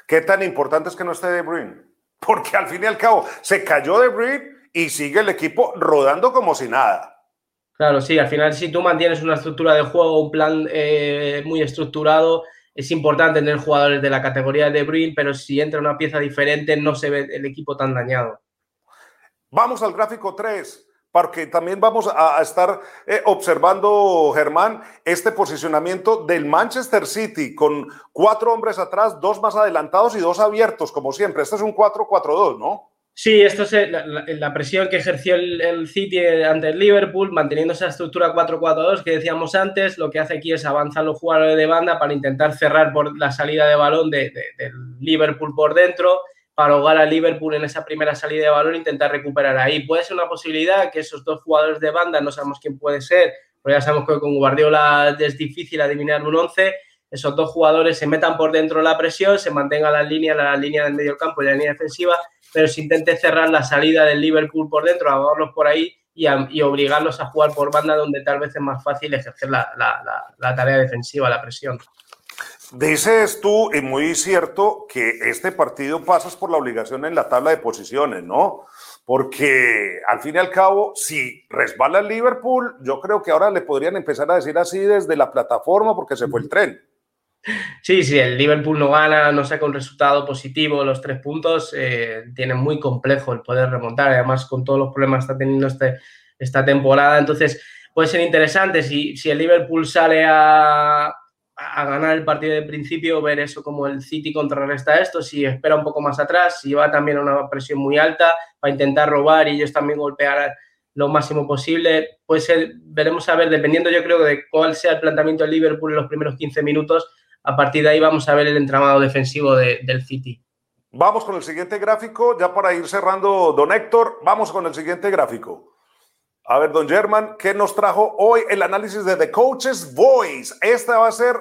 ¿Qué tan importante es que no esté De Bruyne? Porque al fin y al cabo se cayó de Breed y sigue el equipo rodando como si nada. Claro, sí, al final si tú mantienes una estructura de juego, un plan eh, muy estructurado, es importante tener jugadores de la categoría de Bruyne, pero si entra una pieza diferente no se ve el equipo tan dañado. Vamos al gráfico 3 porque también vamos a, estar eh, observando, Germán, este posicionamiento del Manchester City con cuatro hombres atrás, dos más adelantados y dos abiertos, como siempre. Este es un 4-4-2, ¿no? Sí, esto es eh, la, presión que ejerció el, City ante el Liverpool, manteniendo esa estructura 4-4-2 que decíamos antes, lo que hace aquí es avanzar los jugadores de banda para intentar cerrar por la salida de balón del Liverpool por dentro para ahogar a Liverpool en esa primera salida de balón e intentar recuperar ahí. Puede ser una posibilidad que esos dos jugadores de banda, no sabemos quién puede ser, pero ya sabemos que con Guardiola es difícil adivinar un 11, esos dos jugadores se metan por dentro de la presión, se mantenga la línea, la línea del medio campo y la línea defensiva, pero se intente cerrar la salida del Liverpool por dentro, ahogarlos por ahí y, obligarlos a jugar por banda donde tal vez es más fácil ejercer la tarea defensiva, la presión. Dices tú, y muy cierto, que este partido pasas por la obligación en la tabla de posiciones, ¿no? Porque al fin y al cabo, si resbala el Liverpool, yo creo que ahora le podrían empezar a decir así desde la plataforma porque se fue el tren. Sí, sí, el Liverpool no gana, no saca un resultado positivo, los tres puntos, eh, tiene muy complejo el poder remontar, además con todos los problemas que está teniendo este, esta temporada, entonces puede ser interesante si, si el Liverpool sale a, a ganar el partido de principio, ver eso como el City contrarresta esto, si espera un poco más atrás, si va también a una presión muy alta para intentar robar y ellos también golpear lo máximo posible. Puede ser, veremos a ver, dependiendo yo creo de cuál sea el planteamiento del Liverpool en los primeros 15 minutos, a partir de ahí vamos a ver el entramado defensivo del City. Vamos con el siguiente gráfico, ya para ir cerrando, don Héctor, vamos con el siguiente gráfico. A ver, don German, ¿qué nos trajo hoy el análisis de The Coach's Voice? Esta va a ser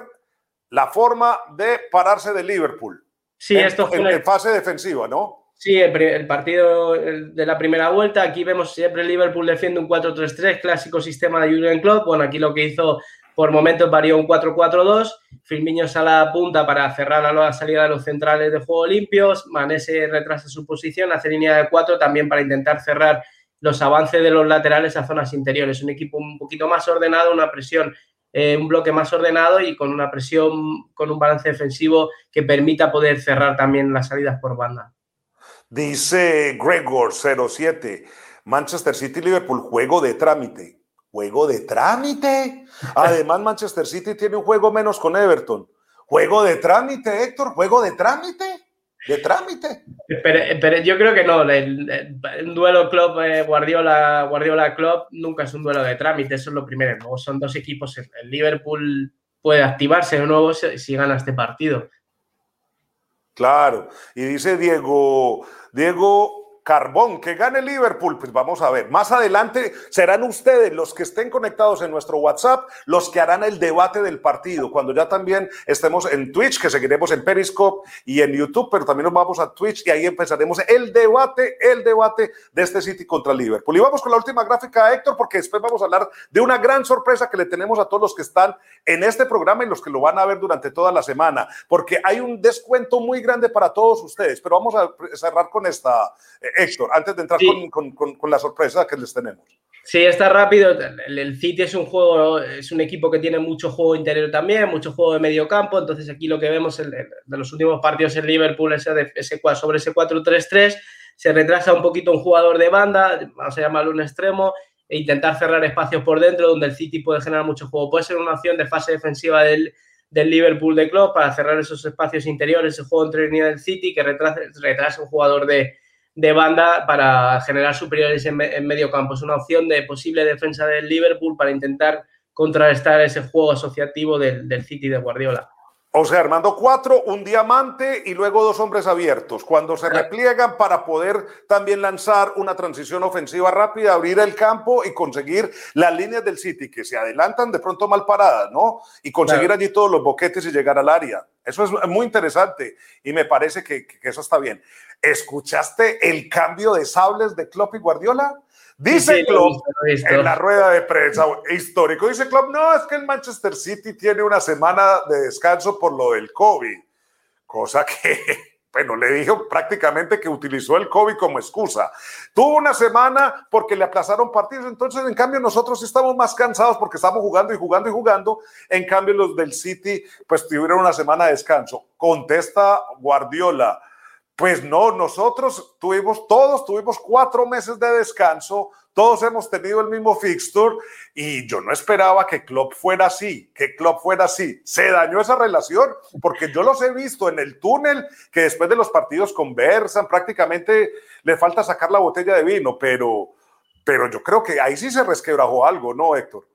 la forma de pararse de Liverpool. Sí, esto fue en, fase defensiva, ¿no? Sí, el, partido de la primera vuelta, aquí vemos siempre Liverpool defiende un 4-3-3, clásico sistema de Jurgen Klopp. Bueno, aquí lo que hizo por momentos varió un 4-4-2. Firmino sale a la punta para cerrar a la salida de los centrales de juego limpios. Manese retrasa su posición, hace línea de 4 también para intentar cerrar los avances de los laterales a zonas interiores. Un equipo un poquito más ordenado, una presión, eh, un bloque más ordenado y con una presión, con un balance defensivo que permita poder cerrar también las salidas por banda. Dice Gregor 07, Manchester City Liverpool, juego de trámite. Juego de trámite. Además, Manchester City tiene un juego menos con Everton. Juego de trámite, Héctor, juego de trámite de trámite. Pero, yo creo que no. El, duelo club eh, Guardiola, Guardiola Club nunca es un duelo de trámite, eso es lo primero. Luego son dos equipos. El Liverpool puede activarse de nuevo si, gana este partido. Claro. Y dice Diego, Diego Carbón, que gane Liverpool, pues vamos a ver. Más adelante serán ustedes los que estén conectados en nuestro WhatsApp, los que harán el debate del partido, cuando ya también estemos en Twitch, que seguiremos en Periscope y en YouTube, pero también nos vamos a Twitch y ahí empezaremos el debate, el debate de este City contra Liverpool. Y vamos con la última gráfica, Héctor, porque después vamos a hablar de una gran sorpresa que le tenemos a todos los que están en este programa y los que lo van a ver durante toda la semana, porque hay un descuento muy grande para todos ustedes, pero vamos a cerrar con esta Héctor, antes de entrar con, con, con, la sorpresa que les tenemos. Sí, está rápido. El, City es un juego, es un equipo que tiene mucho juego interior también, mucho juego de medio campo. Entonces, aquí lo que vemos de los últimos partidos en Liverpool ese, ese, sobre ese 4-3-3, se retrasa un poquito un jugador de banda, vamos a llamarlo un extremo, e intentar cerrar espacios por dentro donde el City puede generar mucho juego. Puede ser una opción de fase defensiva del, del Liverpool de club para cerrar esos espacios interiores, ese juego entre línea del City que retrasa, retrasa un jugador de de banda para generar superiores en, medio campo. Es una opción de posible defensa del Liverpool para intentar contrarrestar ese juego asociativo del City de Guardiola. O sea, Armando cuatro, un diamante y luego dos hombres abiertos. Cuando se repliegan para poder también lanzar una transición ofensiva rápida, abrir el campo y conseguir las líneas del City que se adelantan de pronto mal paradas, ¿no? Y conseguir allí todos los boquetes y llegar al área. Eso es muy interesante y me parece que, que eso está bien. ¿Escuchaste el cambio de sables de Klopp y Guardiola? Dice Klopp en la rueda de prensa histórico, dice Klopp, no, es que el Manchester City tiene una semana de descanso por lo del COVID, cosa que, bueno, le dijo prácticamente que utilizó el COVID como excusa. Tuvo una semana porque le aplazaron partidos, entonces en cambio nosotros estamos más cansados porque estamos jugando y jugando y jugando, en cambio los del City pues tuvieron una semana de descanso. Contesta Guardiola pues no, nosotros tuvimos, todos tuvimos cuatro meses de descanso, todos hemos tenido el mismo fixture y yo no esperaba que Klopp fuera así, que Klopp fuera así. Se dañó esa relación porque yo los he visto en el túnel que después de los partidos conversan, prácticamente le falta sacar la botella de vino, pero, pero yo creo que ahí sí se resquebrajó algo, ¿no, Héctor?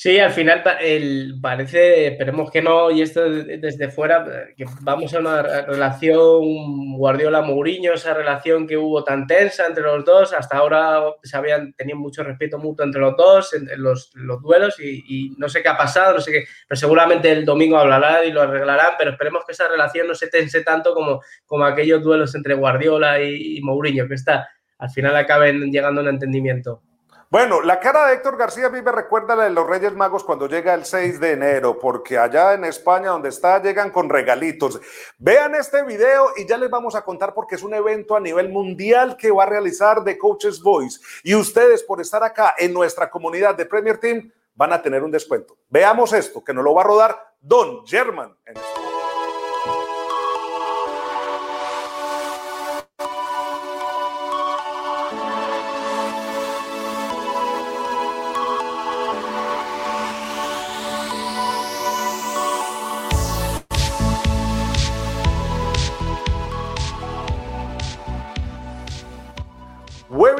Sí, al final el, parece, esperemos que no, y esto desde fuera, que vamos a una relación Guardiola-Mourinho, esa relación que hubo tan tensa entre los dos, hasta ahora se habían tenido mucho respeto mutuo entre los dos, en, los, los, duelos, y, no sé qué ha pasado, no sé qué, pero seguramente el domingo hablarán y lo arreglarán, pero esperemos que esa relación no se tense tanto como, como aquellos duelos entre Guardiola y, y Mourinho, que está, al final acaben llegando a un entendimiento. Bueno, la cara de Héctor García a mí me recuerda la de los Reyes Magos cuando llega el 6 de enero, porque allá en España donde está llegan con regalitos. Vean este video y ya les vamos a contar porque es un evento a nivel mundial que va a realizar The Coaches Voice. Y ustedes por estar acá en nuestra comunidad de Premier Team van a tener un descuento. Veamos esto, que nos lo va a rodar Don German. En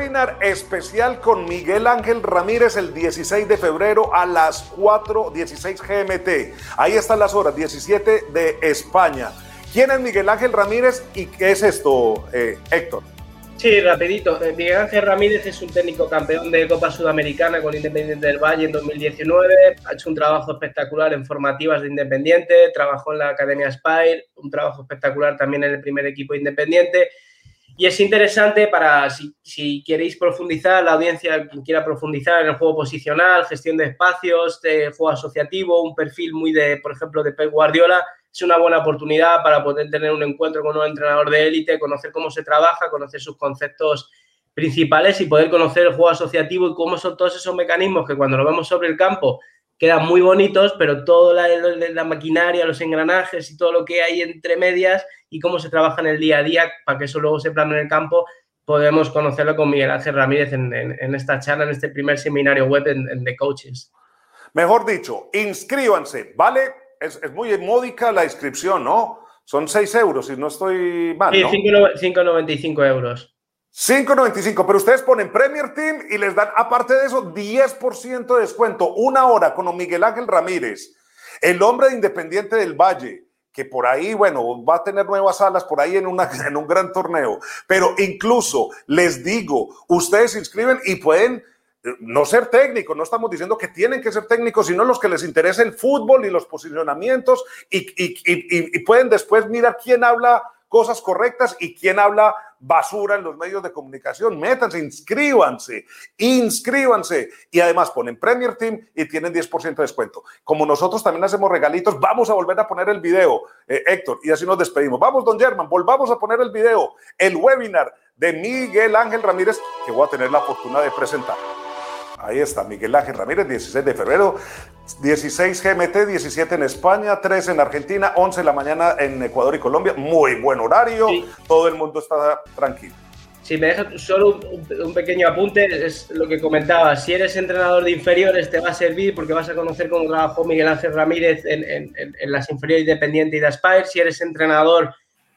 Webinar especial con Miguel Ángel Ramírez el 16 de febrero a las 4.16 GMT. Ahí están las horas, 17 de España. ¿Quién es Miguel Ángel Ramírez y qué es esto, eh, Héctor? Sí, rapidito. Eh, Miguel Ángel Ramírez es un técnico campeón de Copa Sudamericana con Independiente del Valle en 2019. Ha hecho un trabajo espectacular en formativas de Independiente, trabajó en la Academia Spire, un trabajo espectacular también en el primer equipo Independiente y es interesante para, si, queréis profundizar, la audiencia, quien quiera profundizar en el juego posicional, gestión de espacios, de juego asociativo, un perfil muy de, por ejemplo, de Pep Guardiola, es una buena oportunidad para poder tener un encuentro con un entrenador de élite, conocer cómo se trabaja, conocer sus conceptos principales y poder conocer el juego asociativo y cómo son todos esos mecanismos que cuando lo vemos sobre el campo quedan muy bonitos, pero toda la, maquinaria, los engranajes y todo lo que hay entre medias y cómo se trabaja en el día a día para que eso luego se plane en el campo, podemos conocerlo con Miguel Ángel Ramírez en, esta charla, en este primer seminario web en, The Coaches. Mejor dicho, inscríbanse, ¿vale? Es, muy módica la inscripción, ¿no? Son 6 euros, si no estoy mal. Sí, 5,95 euros. 5.95, pero ustedes ponen Premier Team y les dan, aparte de eso, 10% de descuento. Una hora con Miguel Ángel Ramírez, el hombre de Independiente del Valle, que por ahí, bueno, va a tener nuevas alas por ahí en, en un gran torneo. Pero incluso les digo, ustedes se inscriben y pueden eh, no ser técnicos, no estamos diciendo que tienen que ser técnicos, sino los que les interesa el fútbol y los posicionamientos y, y pueden después mirar quién habla cosas correctas y quién habla basura en los medios de comunicación. Métanse, inscríbanse, inscríbanse. Y además ponen Premier Team y tienen 10% de descuento. Como nosotros también hacemos regalitos, vamos a volver a poner el video, eh, Héctor, y así nos despedimos. Vamos, don German, volvamos a poner el video, el webinar de Miguel Ángel Ramírez, que voy a tener la fortuna de presentar. Ahí está, Miguel Ángel Ramírez, 16 de febrero, 16 GMT, 17 en España, 3 en Argentina, 11 en la mañana en Ecuador y Colombia. Muy buen horario, todo el mundo está tranquilo. Si me dejas solo un, pequeño apunte, es lo que comentaba. Si eres entrenador de inferiores, te va a servir porque vas a conocer cómo trabajó Miguel Ángel Ramírez en, las inferiores independientes y de Aspire. Si eres entrenador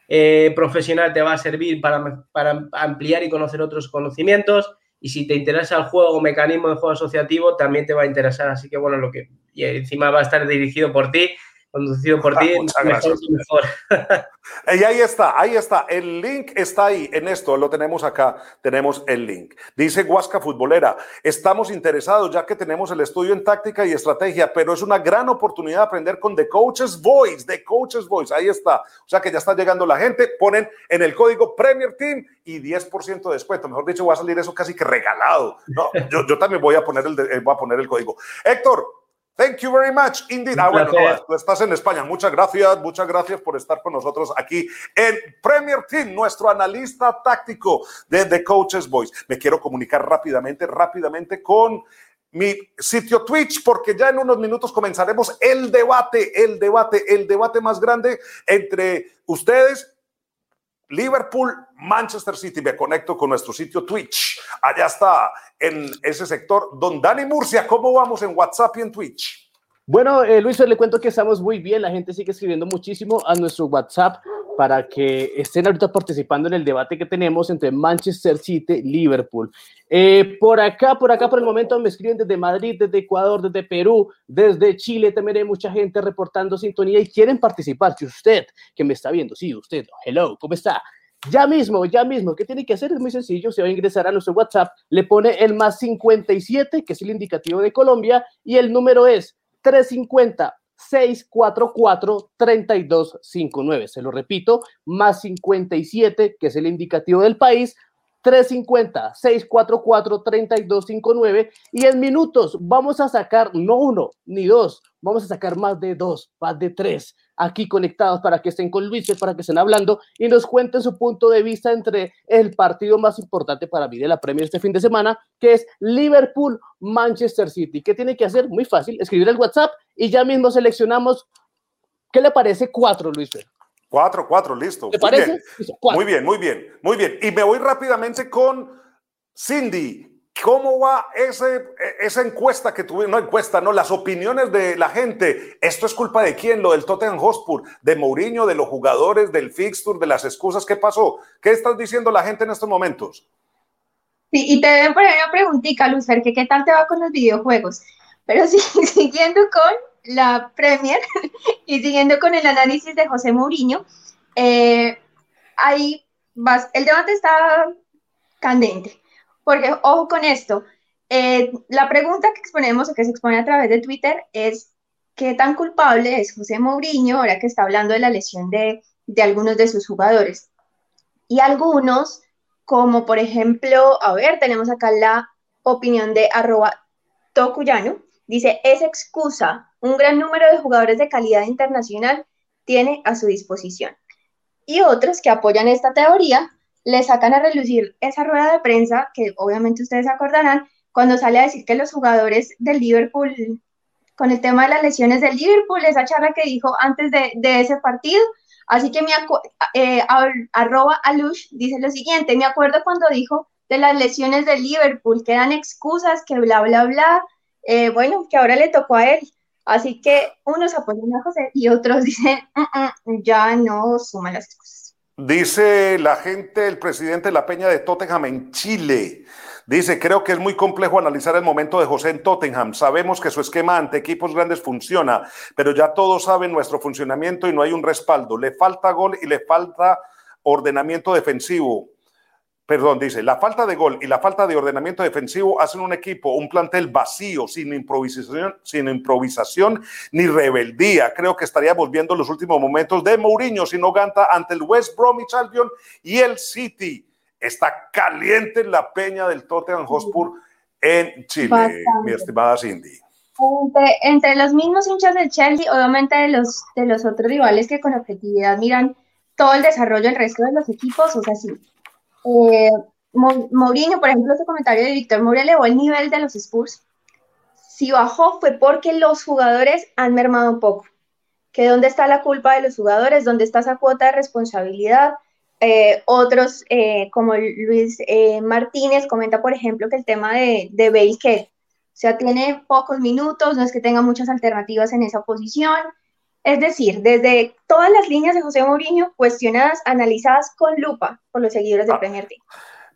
eh, profesional, te va a servir para, para ampliar y conocer otros conocimientos y si te interesa el juego o mecanismo de juego asociativo, también te va a interesar. Así que bueno, lo que y encima va a estar dirigido por ti, conducido por ti, mejor mejor. y ahí está, ahí está. El link está ahí en esto, lo tenemos acá, tenemos el link. Dice Huasca Futbolera, estamos interesados ya que tenemos el estudio en táctica y estrategia, pero es una gran oportunidad de aprender con The Coach's Voice, The Coach's Voice, ahí está. O sea que ya está llegando la gente, ponen en el código Premier Team y 10% de descuento. Mejor dicho, va a salir eso casi que regalado. No, yo, yo también voy a poner el, eh, voy a poner el código. Héctor, Thank you very much indeed. Ah, bueno, tú estás en España. Muchas gracias, muchas gracias por estar con nosotros aquí en Premier Team, nuestro analista táctico de The Coaches Voice. Me quiero comunicar rápidamente, rápidamente con mi sitio Twitch, porque ya en unos minutos comenzaremos el debate, el debate, el debate más grande entre ustedes Liverpool, Manchester City. Me conecto con nuestro sitio Twitch. Allá está, en ese sector. Don Dani Murcia, ¿cómo vamos en WhatsApp y en Twitch? Bueno, eh, Luis, le cuento que estamos muy bien. La gente sigue escribiendo muchísimo a nuestro WhatsApp para que estén ahorita participando en el debate que tenemos entre Manchester City y Liverpool. Eh, por acá, por acá, por el momento me escriben desde Madrid, desde Ecuador, desde Perú, desde Chile. También mucha gente reportando sintonía y quieren participar. Si usted que me está viendo, sí, usted, hello, ¿cómo está? Ya mismo, ya mismo, ¿qué tiene que hacer? Es muy sencillo, se va a ingresar a nuestro WhatsApp, le pone el más 57, que es el indicativo de Colombia, y el número es 350 644-3259. Se lo repito, más 57, que es el indicativo del país, 350-644-3259 y en minutos vamos a sacar no uno ni dos, vamos a sacar más de dos, más de tres aquí conectados para que estén con Luis, para que estén hablando y nos cuenten su punto de vista entre el partido más importante para mí de la Premier este fin de semana, que es Liverpool-Manchester City. ¿Qué tiene que hacer? Muy fácil, escribir el WhatsApp y ya mismo seleccionamos, ¿qué le parece? Cuatro, Luis. Cuatro, cuatro, listo. ¿Te parece? Muy bien, muy bien, muy bien. Y me voy rápidamente con Cindy. ¿Cómo va ese, esa encuesta que tuvimos? No encuesta, no, las opiniones de la gente. ¿Esto es culpa de quién? Lo del Tottenham Hotspur, de Mourinho, de los jugadores, del fixture, de las excusas. ¿Qué pasó? ¿Qué estás diciendo la gente en estos momentos? Sí, y te deben poner una preguntita, Lucer, que qué tal te va con los videojuegos. Pero sí, siguiendo con la Premier y siguiendo con el análisis de José Mourinho, eh, ahí vas, el debate está candente, porque ojo con esto, eh, la pregunta que exponemos o que se expone a través de Twitter es qué tan culpable es José Mourinho ahora que está hablando de la lesión de, algunos de sus jugadores. Y algunos, como por ejemplo, a ver, tenemos acá la opinión de arroba tocuyano, Dice, esa excusa, un gran número de jugadores de calidad internacional tiene a su disposición. Y otros que apoyan esta teoría le sacan a relucir esa rueda de prensa, que obviamente ustedes acordarán, cuando sale a decir que los jugadores del Liverpool, con el tema de las lesiones del Liverpool, esa charla que dijo antes de, ese partido, así que me eh, arroba alush dice lo siguiente, me acuerdo cuando dijo de las lesiones del Liverpool, que eran excusas, que bla, bla, bla, eh, bueno, que ahora le tocó a él. Así que unos apoyan a José y otros dicen, mm, mm, ya no suman las cosas. Dice la gente, el presidente de la Peña de Tottenham en Chile. Dice, creo que es muy complejo analizar el momento de José en Tottenham. Sabemos que su esquema ante equipos grandes funciona, pero ya todos saben nuestro funcionamiento y no hay un respaldo. Le falta gol y le falta ordenamiento defensivo. Perdón, dice, la falta de gol y la falta de ordenamiento defensivo hacen un equipo, un plantel vacío, sin improvisación, sin improvisación ni rebeldía. Creo que estaríamos viendo los últimos momentos de Mourinho si no ganta ante el West Bromwich Albion y el City está caliente en la peña del Tottenham Hotspur en Chile, mi estimada Cindy. Entre, los mismos hinchas del Chelsea, obviamente de los, de los otros rivales que con objetividad miran todo el desarrollo del resto de los equipos, o sea, sí. Eh, Mourinho, por ejemplo, ese comentario de Víctor Mourinho elevó el nivel de los Spurs. Si bajó fue porque los jugadores han mermado un poco. ¿Que dónde está la culpa de los jugadores? ¿Dónde está esa cuota de responsabilidad? Eh, otros, eh, como Luis eh, Martínez, comenta, por ejemplo, que el tema de, de Bale, que o sea, tiene pocos minutos, no es que tenga muchas alternativas en esa posición. Es decir, desde todas las líneas de José Mourinho cuestionadas, analizadas con lupa por los seguidores de ah, Premier League.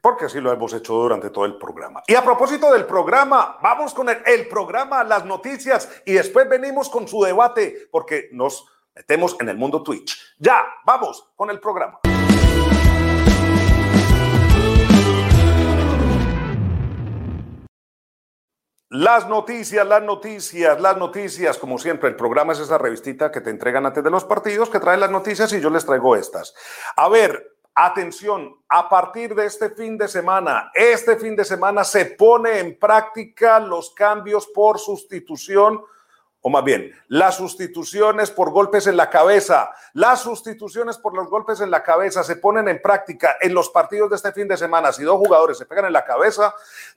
Porque así lo hemos hecho durante todo el programa. Y a propósito del programa, vamos con el, el programa, las noticias y después venimos con su debate porque nos metemos en el mundo Twitch. Ya, vamos con el programa. Las noticias, las noticias, las noticias, como siempre, el programa es esa revistita que te entregan antes de los partidos, que trae las noticias y yo les traigo estas. A ver, atención, a partir de este fin de semana, este fin de semana se pone en práctica los cambios por sustitución o más bien, las sustituciones por golpes en la cabeza, las sustituciones por los golpes en la cabeza se ponen en práctica en los partidos de este fin de semana. Si dos jugadores se pegan en la cabeza,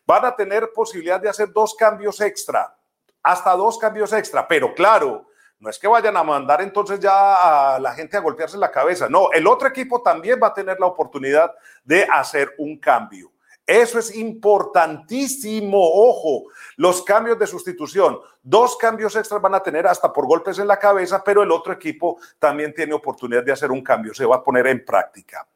van a tener posibilidad de hacer dos cambios extra, hasta dos cambios extra, pero claro, no es que vayan a mandar entonces ya a la gente a golpearse la cabeza, no, el otro equipo también va a tener la oportunidad de hacer un cambio. Eso es importantísimo. Ojo, los cambios de sustitución. Dos cambios extras van a tener hasta por golpes en la cabeza, pero el otro equipo también tiene oportunidad de hacer un cambio. Se va a poner en práctica.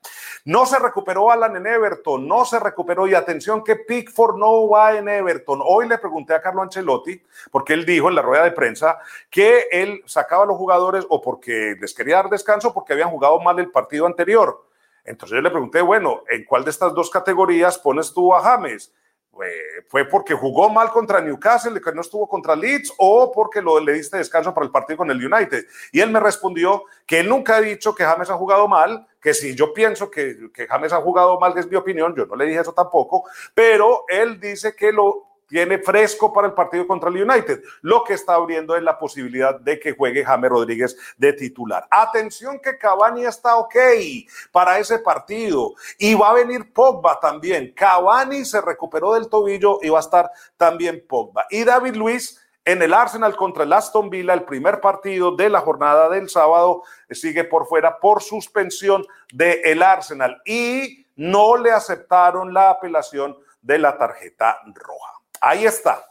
No se recuperó Alan en Everton, no se recuperó. Y atención que Pickford no va en Everton. Hoy le pregunté a Carlo Ancelotti, porque él dijo en la rueda de prensa que él sacaba a los jugadores o porque les quería dar descanso porque habían jugado mal el partido anterior. Entonces yo le pregunté, bueno, ¿en cuál de estas dos categorías pones tú a James? ¿Fue porque jugó mal contra Newcastle, que no estuvo contra Leeds, o porque lo, le diste descanso para el partido con el United? Y él me respondió que él nunca ha dicho que James ha jugado mal, que si yo pienso que, que James ha jugado mal, es mi opinión, yo no le dije eso tampoco, pero él dice que lo tiene fresco para el partido contra el United. Lo que está abriendo es la posibilidad de que juegue James Rodríguez de titular. Atención que Cavani está ok para ese partido y va a venir Pogba también. Cavani se recuperó del tobillo y va a estar también Pogba. Y David Luis en el Arsenal contra el Aston Villa, el primer partido de la jornada del sábado, sigue por fuera por suspensión del el Arsenal y no le aceptaron la apelación de la tarjeta roja. Ahí está.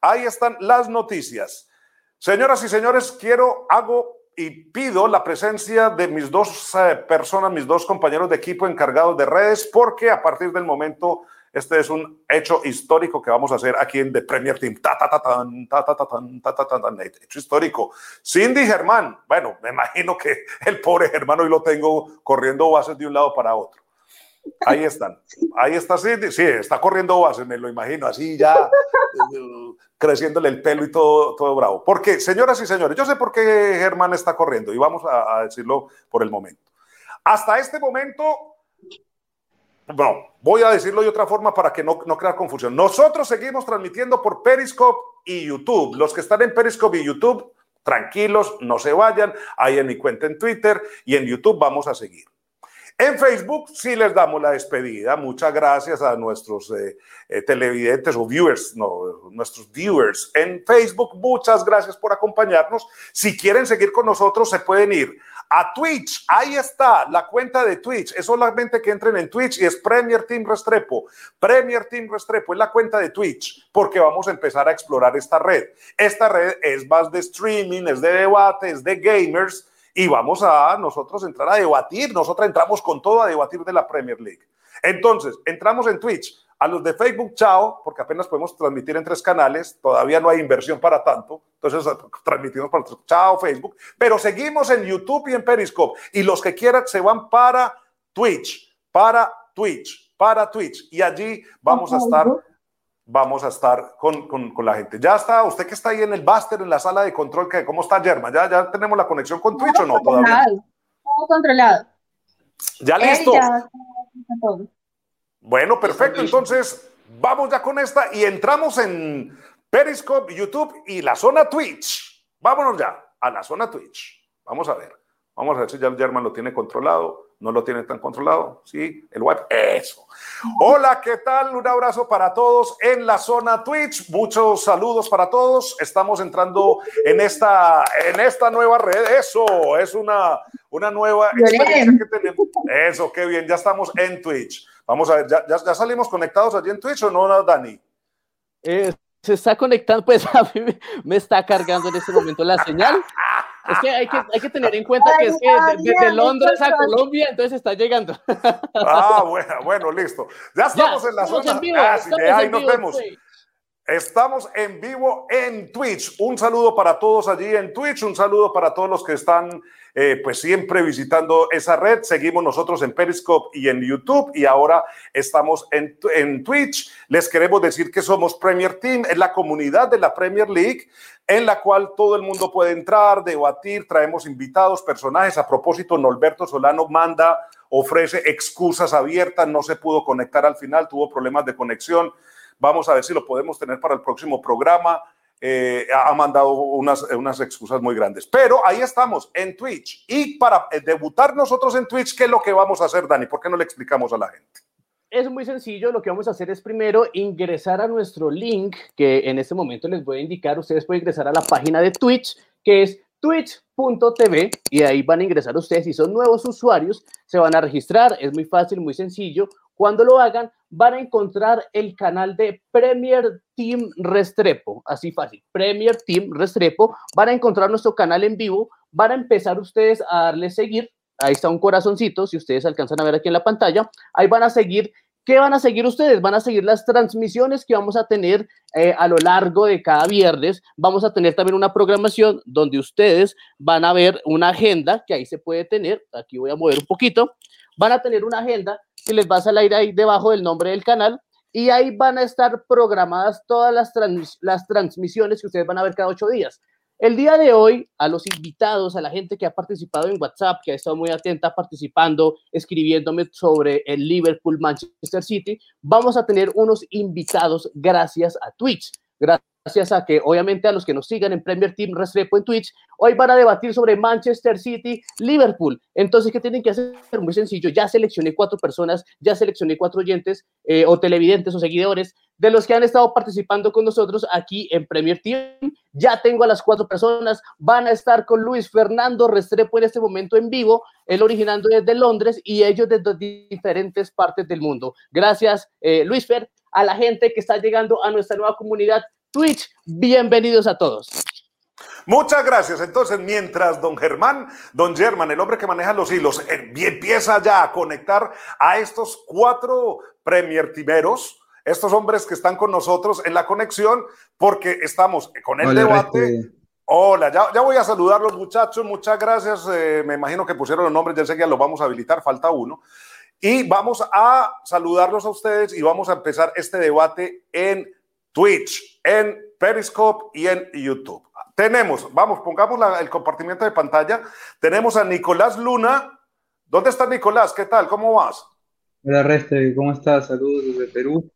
Ahí están las noticias. Señoras y señores, quiero, hago y pido la presencia de mis dos eh, personas, mis dos compañeros de equipo encargados de redes, porque a partir del momento este es un hecho histórico que vamos a hacer aquí en The Premier Team. hecho histórico. Cindy Germán, bueno, me imagino que el pobre Germán hoy lo tengo corriendo bases de un lado para otro. Ahí están. Ahí está sí, sí, está corriendo bases, me lo imagino, así ya eh, creciéndole el pelo y todo, todo bravo. Porque, señoras y señores, yo sé por qué Germán está corriendo y vamos a, decirlo por el momento. Hasta este momento, bueno, voy a decirlo de otra forma para que no, no crear confusión. Nosotros seguimos transmitiendo por Periscope y YouTube. Los que están en Periscope y YouTube, tranquilos, no se vayan. Ahí en mi cuenta en Twitter y en YouTube vamos a seguir. En Facebook sí les damos la despedida. Muchas gracias a nuestros eh, eh, televidentes o viewers, no, nuestros viewers en Facebook. Muchas gracias por acompañarnos. Si quieren seguir con nosotros, se pueden ir a Twitch. Ahí está la cuenta de Twitch. Es solamente que entren en Twitch y es Premier Team Restrepo. Premier Team Restrepo es la cuenta de Twitch porque vamos a empezar a explorar esta red. Esta red es más de streaming, es de debate, es de gamers y vamos a nosotros entrar a debatir. Nosotros entramos con todo a debatir de la Premier League. Entonces, entramos en Twitch. A los de Facebook, chao, porque apenas podemos transmitir en tres canales, todavía no hay inversión para tanto, entonces transmitimos para chao Facebook, pero seguimos en YouTube y en Periscope. Y los que quieran se van para Twitch, para Twitch, para Twitch. Y allí vamos a estar vamos a estar con, con, con, la gente. Ya está, usted que está ahí en el Buster, en la sala de control, ¿cómo está Germa? ¿Ya, ¿Ya tenemos la conexión con Twitch o no todavía? Todo controlado. ¿Ya listo? bueno, perfecto. Entonces, vamos ya con esta y entramos en Periscope, YouTube y la zona Twitch. Vámonos ya a la zona Twitch. Vamos a ver. Vamos a ver si ya el German lo tiene controlado no lo tiene tan controlado. Sí, el web, eso. Hola, ¿qué tal? Un abrazo para todos en la zona Twitch. Muchos saludos para todos. Estamos entrando en esta, en esta nueva red. Eso es una, una nueva experiencia que tenemos. Eso, qué bien. Ya estamos en Twitch. Vamos a ver, ¿ya, ya, salimos conectados allí en Twitch o no, Dani? Eh, se está conectando, pues a mí me está cargando en este momento la señal. Es que hay que, hay que tener en cuenta que es que desde Londres a Colombia, entonces está llegando. Ah, bueno, bueno, listo. Ya estamos en la zona. ah, sí, ahí nos vemos. Estamos en vivo en Twitch. Un saludo para todos allí en Twitch, un saludo para todos los que están eh, pues siempre visitando esa red. Seguimos nosotros en Periscope y en YouTube y ahora estamos en, en Twitch. Les queremos decir que somos Premier Team, es la comunidad de la Premier League en la cual todo el mundo puede entrar, debatir, traemos invitados, personajes. A propósito, Norberto Solano manda, ofrece excusas abiertas, no se pudo conectar al final, tuvo problemas de conexión Vamos a ver si lo podemos tener para el próximo programa. Eh, ha mandado unas, unas excusas muy grandes. Pero ahí estamos en Twitch. Y para eh, debutar nosotros en Twitch, ¿qué es lo que vamos a hacer, Dani? ¿Por qué no le explicamos a la gente? Es muy sencillo, lo que vamos a hacer es primero ingresar a nuestro link, que en este momento les voy a indicar, ustedes pueden ingresar a la página de Twitch, que es twitch.tv, y ahí van a ingresar ustedes, si son nuevos usuarios, se van a registrar, es muy fácil, muy sencillo, cuando lo hagan, van a encontrar el canal de Premier Team Restrepo, así fácil, Premier Team Restrepo, van a encontrar nuestro canal en vivo, van a empezar ustedes a darle seguir, ahí está un corazoncito, si ustedes alcanzan a ver aquí en la pantalla, ahí van a seguir ¿Qué van a seguir ustedes? Van a seguir las transmisiones que vamos a tener eh, a lo largo de cada viernes. Vamos a tener también una programación donde ustedes van a ver una agenda que ahí se puede tener. Aquí voy a mover un poquito. Van a tener una agenda que les va a salir ahí debajo del nombre del canal y ahí van a estar programadas todas las, las transmisiones que ustedes van a ver cada ocho días. El día de hoy, a los invitados, a la gente que ha participado en WhatsApp, que ha estado muy atenta participando, escribiéndome sobre el Liverpool Manchester City, vamos a tener unos invitados gracias a Twitch. Gracias a que, obviamente, a los que nos sigan en Premier Team Restrepo en Twitch, hoy van a debatir sobre Manchester City, Liverpool. Entonces, ¿qué tienen que hacer? Muy sencillo. Ya seleccioné cuatro personas, ya seleccioné cuatro oyentes eh, o televidentes o seguidores de los que han estado participando con nosotros aquí en Premier Team. Ya tengo a las cuatro personas, van a estar con Luis Fernando Restrepo en este momento en vivo, él originando desde Londres y ellos desde diferentes partes del mundo. Gracias, eh, Luis Fer, a la gente que está llegando a nuestra nueva comunidad Twitch. Bienvenidos a todos. Muchas gracias. Entonces, mientras don Germán, don Germán, el hombre que maneja los hilos, eh, empieza ya a conectar a estos cuatro Premier Timeros, estos hombres que están con nosotros en la conexión, porque estamos con el debate. Hola, ya, ya, voy a saludar a los muchachos, muchas gracias. Eh, me imagino que pusieron los nombres, ya enseguida los vamos a habilitar, falta uno. Y vamos a saludarlos a ustedes y vamos a empezar este debate en Twitch, en Periscope y en YouTube. Tenemos, vamos, pongamos el compartimiento de pantalla. Tenemos a Nicolás Luna. ¿Dónde está Nicolás? ¿Qué tal? ¿Cómo vas? Hola, Reste, ¿cómo estás? Saludos desde Perú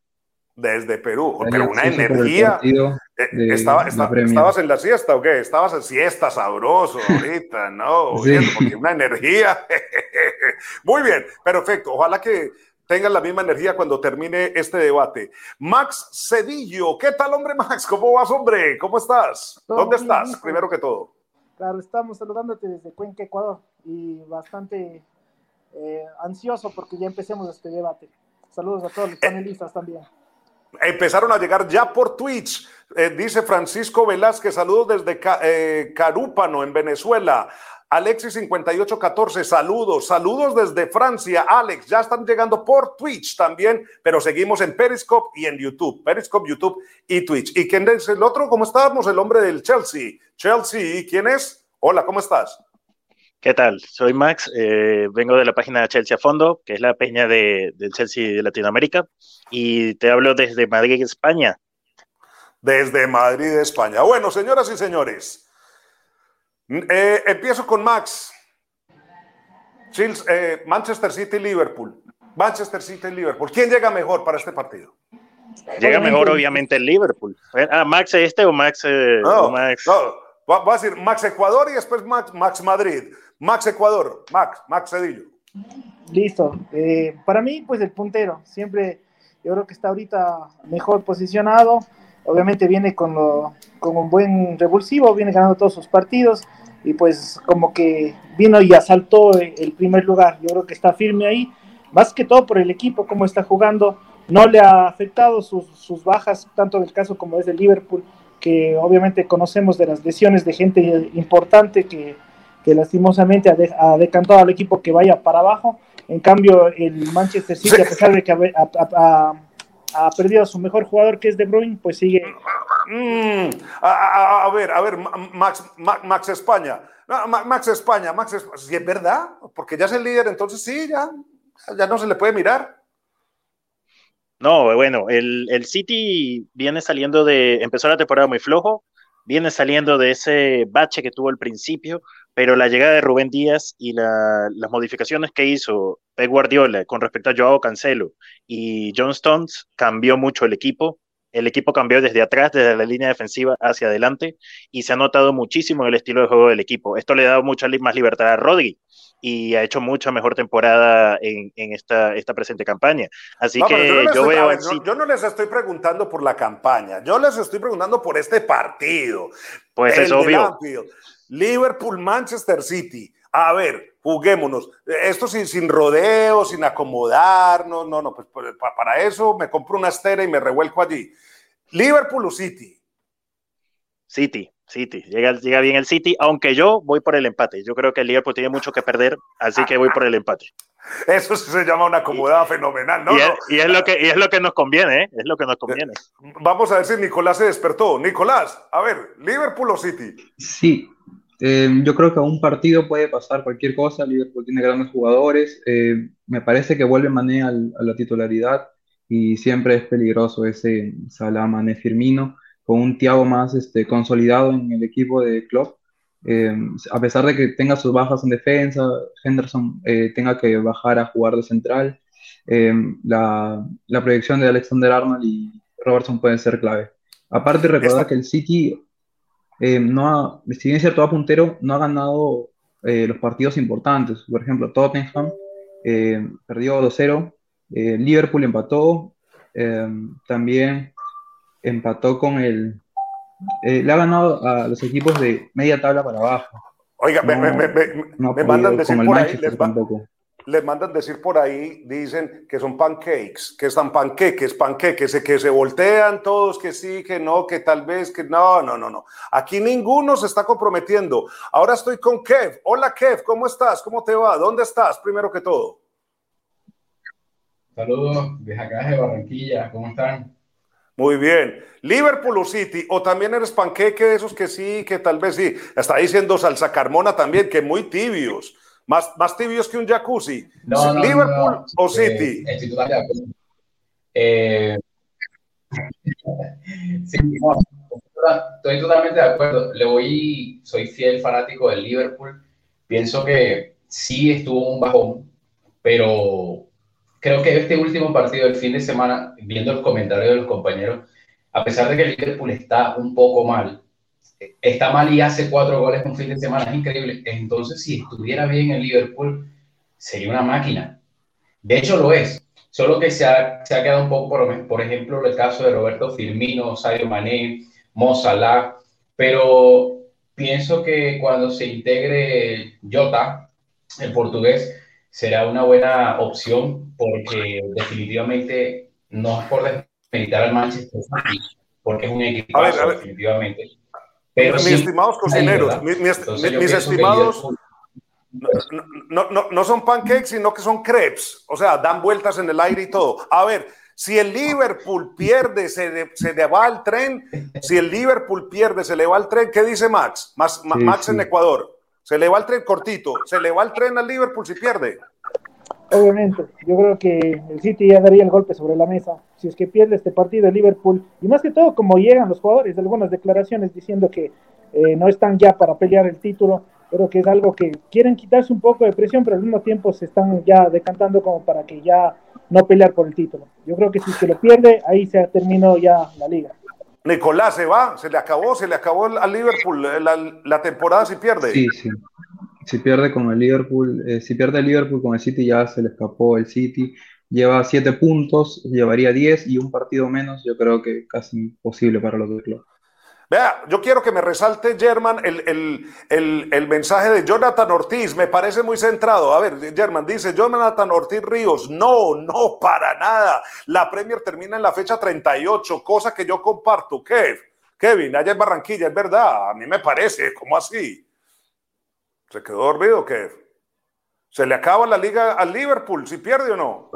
desde Perú, pero una energía. Eh, estaba, ¿Estabas en la siesta o qué? Estabas en siesta sabroso ahorita, ¿no? Porque una energía. Muy bien, perfecto. Ojalá que tengan la misma energía cuando termine este debate. Max Cedillo, ¿qué tal, hombre Max? ¿Cómo vas, hombre? ¿Cómo estás? ¿Dónde estás, primero que todo? Claro, estamos saludándote desde Cuenca, Ecuador, y bastante eh, ansioso porque ya empecemos este debate. Saludos a todos los eh, panelistas también. Empezaron a llegar ya por Twitch. Eh, dice Francisco Velázquez, saludos desde eh, Carúpano, en Venezuela. Alexis5814, saludos, saludos desde Francia, Alex, ya están llegando por Twitch también, pero seguimos en Periscope y en YouTube, Periscope, YouTube y Twitch. ¿Y quién es el otro? ¿Cómo estábamos? El hombre del Chelsea. Chelsea, ¿quién es? Hola, ¿cómo estás? ¿Qué tal? Soy Max, eh, vengo de la página Chelsea a Fondo, que es la peña de, del Chelsea de Latinoamérica, y te hablo desde Madrid, España. Desde Madrid, España. Bueno, señoras y señores, eh, empiezo con Max. Chills, eh, Manchester City Liverpool. Manchester City Liverpool. ¿Quién llega mejor para este partido? Llega mejor, obviamente, el Liverpool. Ah, Max este o Max. Eh, no, Max... no. Va, a decir Max Ecuador y después Max, Max Madrid. Max Ecuador. Max, Max Cedillo. Listo. Eh, para mí, pues el puntero. Siempre, yo creo que está ahorita mejor posicionado. Obviamente viene con, lo, con un buen revulsivo, viene ganando todos sus partidos y pues como que vino y asaltó el primer lugar. Yo creo que está firme ahí, más que todo por el equipo, cómo está jugando. No le ha afectado sus, sus bajas, tanto del caso como es de Liverpool, que obviamente conocemos de las lesiones de gente importante que, que lastimosamente ha, decantado al equipo que vaya para abajo. En cambio, el Manchester City, a pesar de que ha, ha perdido a su mejor jugador que es De Bruyne, pues sigue. Mm, a, ver, a ver, Max, Max, España. Max España, Max España. Si es verdad, porque ya es el líder, entonces sí, ya, ya no se le puede mirar. No, bueno, el, el City viene saliendo de. Empezó la temporada muy flojo, viene saliendo de ese bache que tuvo al principio, pero la llegada de Rubén Díaz y las modificaciones que hizo Pep Guardiola con respecto a Joao Cancelo y John Stones cambió mucho el equipo. El equipo cambió desde atrás, desde la línea defensiva hacia adelante, y se ha notado muchísimo el estilo de juego del equipo. Esto le ha dado mucha más libertad a Rodri y ha hecho mucha mejor temporada en, esta, esta presente campaña. Así que yo, veo. yo no les estoy preguntando por la campaña, yo les estoy preguntando por este partido. Pues es obvio. Liverpool, Manchester City. A ver, juguémonos. Esto sin, sin rodeos, sin acomodarnos. No, no, pues, pues para eso me compro una estera y me revuelco allí. Liverpool o City. City, City. Llega, llega bien el City, aunque yo voy por el empate. Yo creo que el Liverpool tiene mucho que perder, así que voy por el empate. Eso se llama una acomodada fenomenal, ¿no? Y es, lo que, y es lo que nos conviene, ¿eh? Es lo que nos conviene. Vamos a ver si Nicolás se despertó. Nicolás, a ver, ¿Liverpool o City? Sí, eh, yo creo que a un partido puede pasar cualquier cosa. Liverpool tiene grandes jugadores. Eh, me parece que vuelve Mané a la titularidad y siempre es peligroso ese Salah Mané Firmino con un Thiago más este, consolidado en el equipo de club. Eh, a pesar de que tenga sus bajas en defensa, Henderson tenga que bajar a jugar de central, la, la, proyección de Alexander Arnold y Robertson puede ser clave. Aparte, recordar que el City eh, no ha, si bien es cierto, va puntero, no ha ganado eh, los partidos importantes. Por ejemplo, Tottenham eh, perdió 2-0, Liverpool empató, también empató con el... le ha ganado a los equipos de media tabla para abajo. Oiga, me, mandan decir por ahí, le mandan decir por ahí, dicen que son pancakes, que están panqueques, panqueques, que se voltean todos, que sí, que no, que tal vez, que no, no, no, no. Aquí ninguno se está comprometiendo. Ahora estoy con Kev. Hola Kev, ¿cómo estás? ¿Cómo te va? ¿Dónde estás primero que todo? Saludos desde acá de Barranquilla, ¿cómo están? Muy bien. Liverpool o City, o también eres panqueque de esos que sí, que tal vez sí. Está diciendo salsa carmona también, que muy tibios. Más, más tibios que un jacuzzi. ¿Liverpool o City? estoy totalmente de acuerdo. Eh, estoy totalmente de acuerdo. Le voy, soy fiel fanático del Liverpool. Pienso que sí estuvo un bajón, pero creo que este último partido del fin de semana, viendo los comentarios de los compañeros, a pesar de que el Liverpool está un poco mal, está mal y hace cuatro goles un fin de semana, es increíble. Entonces, si estuviera bien el Liverpool, sería una máquina. De hecho, lo es. Solo que se ha, se ha quedado un poco, por, por, ejemplo, el caso de Roberto Firmino, Sadio Mané, Mo Salah, pero pienso que cuando se integre Jota, el portugués, será una buena opción porque definitivamente no es por desmeditar al Manchester porque es un equipo definitivamente mis estimados cocineros, mis, estimados, No, no, no, son pancakes, sino que son crepes. O sea, dan vueltas en el aire y todo. A ver, si el Liverpool pierde, se, se le va el tren. Si el Liverpool pierde, se le va el tren. ¿Qué dice Max? Max en Ecuador. Se le va el tren cortito. Se le va el tren al Liverpool si pierde. Obviamente, yo creo que el City ya daría el golpe sobre la mesa. Si es que pierde este partido el Liverpool, y más que todo como llegan los jugadores, algunas declaraciones diciendo que eh, no están ya para pelear el título, pero que es algo que quieren quitarse un poco de presión, pero al mismo tiempo se están ya decantando como para que ya no pelear por el título. Yo creo que si se lo pierde, ahí se terminó ya la liga. Nicolás se va, se le acabó, se le acabó al Liverpool la, la temporada si pierde. Sí, sí si pierde con el Liverpool, eh, si pierde el Liverpool con el City ya se le escapó el City. Lleva siete puntos, llevaría 10 y un partido menos, yo creo que casi imposible para los dos clubes. Vea, yo quiero que me resalte, German, el, el, mensaje de Jonathan Ortiz. Me parece muy centrado. A ver, German dice, Jonathan Ortiz Ríos, no, no, para nada. La Premier termina en la fecha 38, cosa que yo comparto. Kev, Kevin, allá en Barranquilla, es verdad. A mí me parece, ¿cómo así? ¿Se quedó dormido que ¿Se le acaba la liga al Liverpool si pierde o no?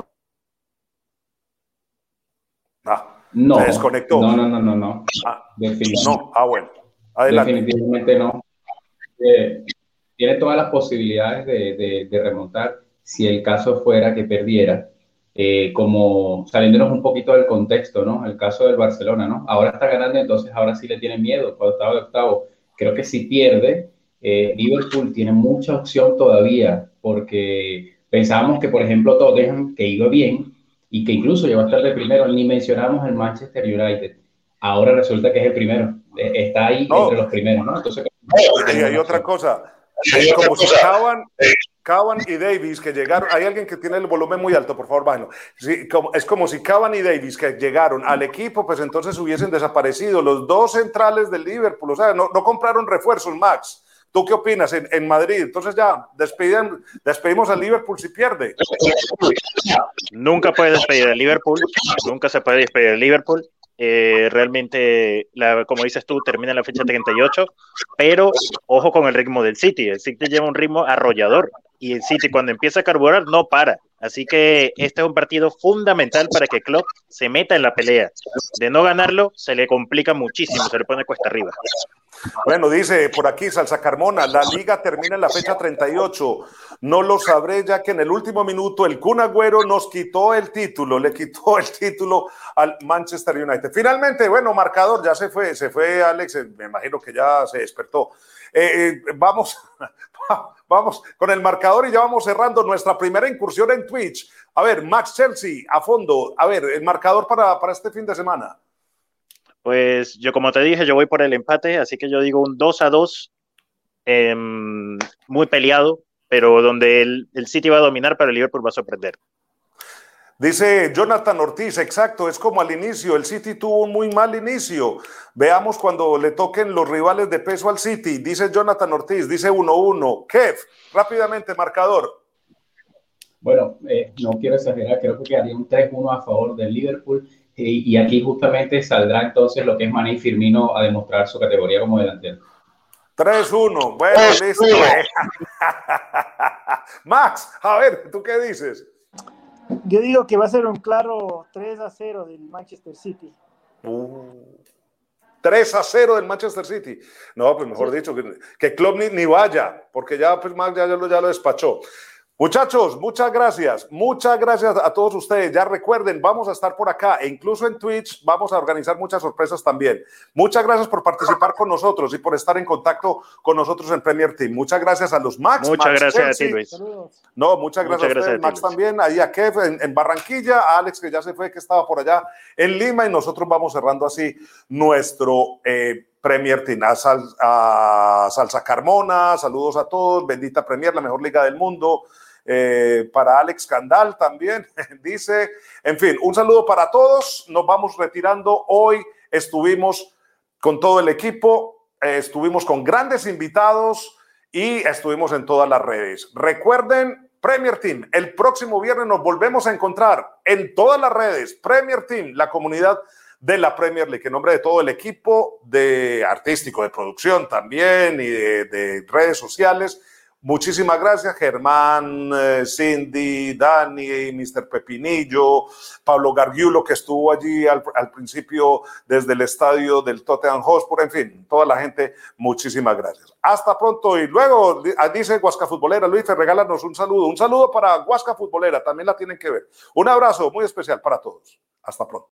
Ah, no. Se desconectó. No, no, no, no. no. Ah, Definitivamente. No, ah, bueno. Adelante. Definitivamente no. Eh, tiene todas las posibilidades de, de, remontar si el caso fuera que perdiera. Eh, como saliéndonos un poquito del contexto, ¿no? El caso del Barcelona, ¿no? Ahora está ganando, entonces ahora sí le tiene miedo cuando estaba de octavo. Creo que si pierde, eh, Liverpool tiene mucha opción todavía, porque pensábamos que, por ejemplo, Tottenham, que iba bien y que incluso llegó a estar de primero, ni mencionamos el Manchester United. Ahora resulta que es el primero, eh, está ahí entre los primeros, ¿no? Entonces, y hay otra cosa, como si Cavan, y Davis que llegaron, hay alguien que tiene el volumen muy alto, por favor, bájenlo. es como si Cavan y Davis que llegaron al equipo, pues entonces hubiesen desaparecido los dos centrales del Liverpool, o sea, no, no compraron refuerzos, Max. ¿Tú qué opinas en, Madrid? Entonces ya despiden, despedimos al Liverpool si pierde. Nunca puede despedir al Liverpool, nunca se puede despedir al Liverpool. Eh, realmente, como dices tú, termina la fecha 38, pero ojo con el ritmo del City. El City lleva un ritmo arrollador y el City cuando empieza a carburar no para. Así que este es un partido fundamental para que Klopp se meta en la pelea. De no ganarlo, se le complica muchísimo, se le pone cuesta arriba. Bueno, dice por aquí Salsa Carmona, la liga termina en la fecha 38. No lo sabré ya que en el último minuto el Kun Agüero nos quitó el título, le quitó el título al Manchester United. Finalmente, bueno, marcador, ya se fue, se fue Alex, eh, me imagino que ya se despertó. Eh, eh, vamos, vamos con el marcador y ya vamos cerrando nuestra primera incursión en Twitch. A ver, Max Chelsea a fondo. A ver, el marcador para, para este fin de semana. Pues yo, como te dije, yo voy por el empate, así que yo digo un 2 a 2, em, muy peleado, pero donde el, el, City va a dominar, pero el Liverpool va a sorprender. Dice Jonathan Ortiz, exacto, es como al inicio, el City tuvo un muy mal inicio. Veamos cuando le toquen los rivales de peso al City. Dice Jonathan Ortiz, dice 1-1. Kev, rápidamente, marcador. Bueno, eh, no quiero exagerar, creo que haría un 3-1 a favor del Liverpool y, aquí justamente saldrá entonces lo que es Mané Firmino a demostrar su categoría como delantero. 3-1, bueno, listo. Max, a ver, ¿tú qué dices? Yo digo que va a ser un claro 3 a 0 del Manchester City. 3 uh, a 0 del Manchester City. No, pues mejor dicho, que, que Club ni, ni, vaya, porque ya, pues, Max ya, ya, lo, ya lo despachó. Muchachos, muchas gracias. Muchas gracias a todos ustedes. Ya recuerden, vamos a estar por acá e incluso en Twitch vamos a organizar muchas sorpresas también. Muchas gracias por participar con nosotros y por estar en contacto con nosotros en Premier Team. Muchas gracias a los Max. Muchas gracias a ti, Luis. No, muchas gracias, a, ustedes, Max también. Ahí a Kev en, Barranquilla, a Alex que ya se fue, que estaba por allá en Lima y nosotros vamos cerrando así nuestro... Eh, Premier Team, a, a Salsa Carmona, saludos a todos, bendita Premier, la mejor liga del mundo, eh, para Alex Candal también, dice, en fin, un saludo para todos, nos vamos retirando, hoy estuvimos con todo el equipo, eh, estuvimos con grandes invitados y estuvimos en todas las redes. Recuerden, Premier Team, el próximo viernes nos volvemos a encontrar en todas las redes, Premier Team, la comunidad de la Premier League, en nombre de todo el equipo de artístico, de producción también y de redes sociales Muchísimas gracias, Germán, eh, Cindy, Dani, Mr. Pepinillo, Pablo Gargiulo, que estuvo allí al, principio desde el estadio del Tottenham Hotspur, en fin, toda la gente, muchísimas gracias. Hasta pronto y luego ah, dice Huasca Futbolera, Luis, regálanos un saludo. Un saludo para Huasca Futbolera, también la tienen que ver. Un abrazo muy especial para todos. Hasta pronto.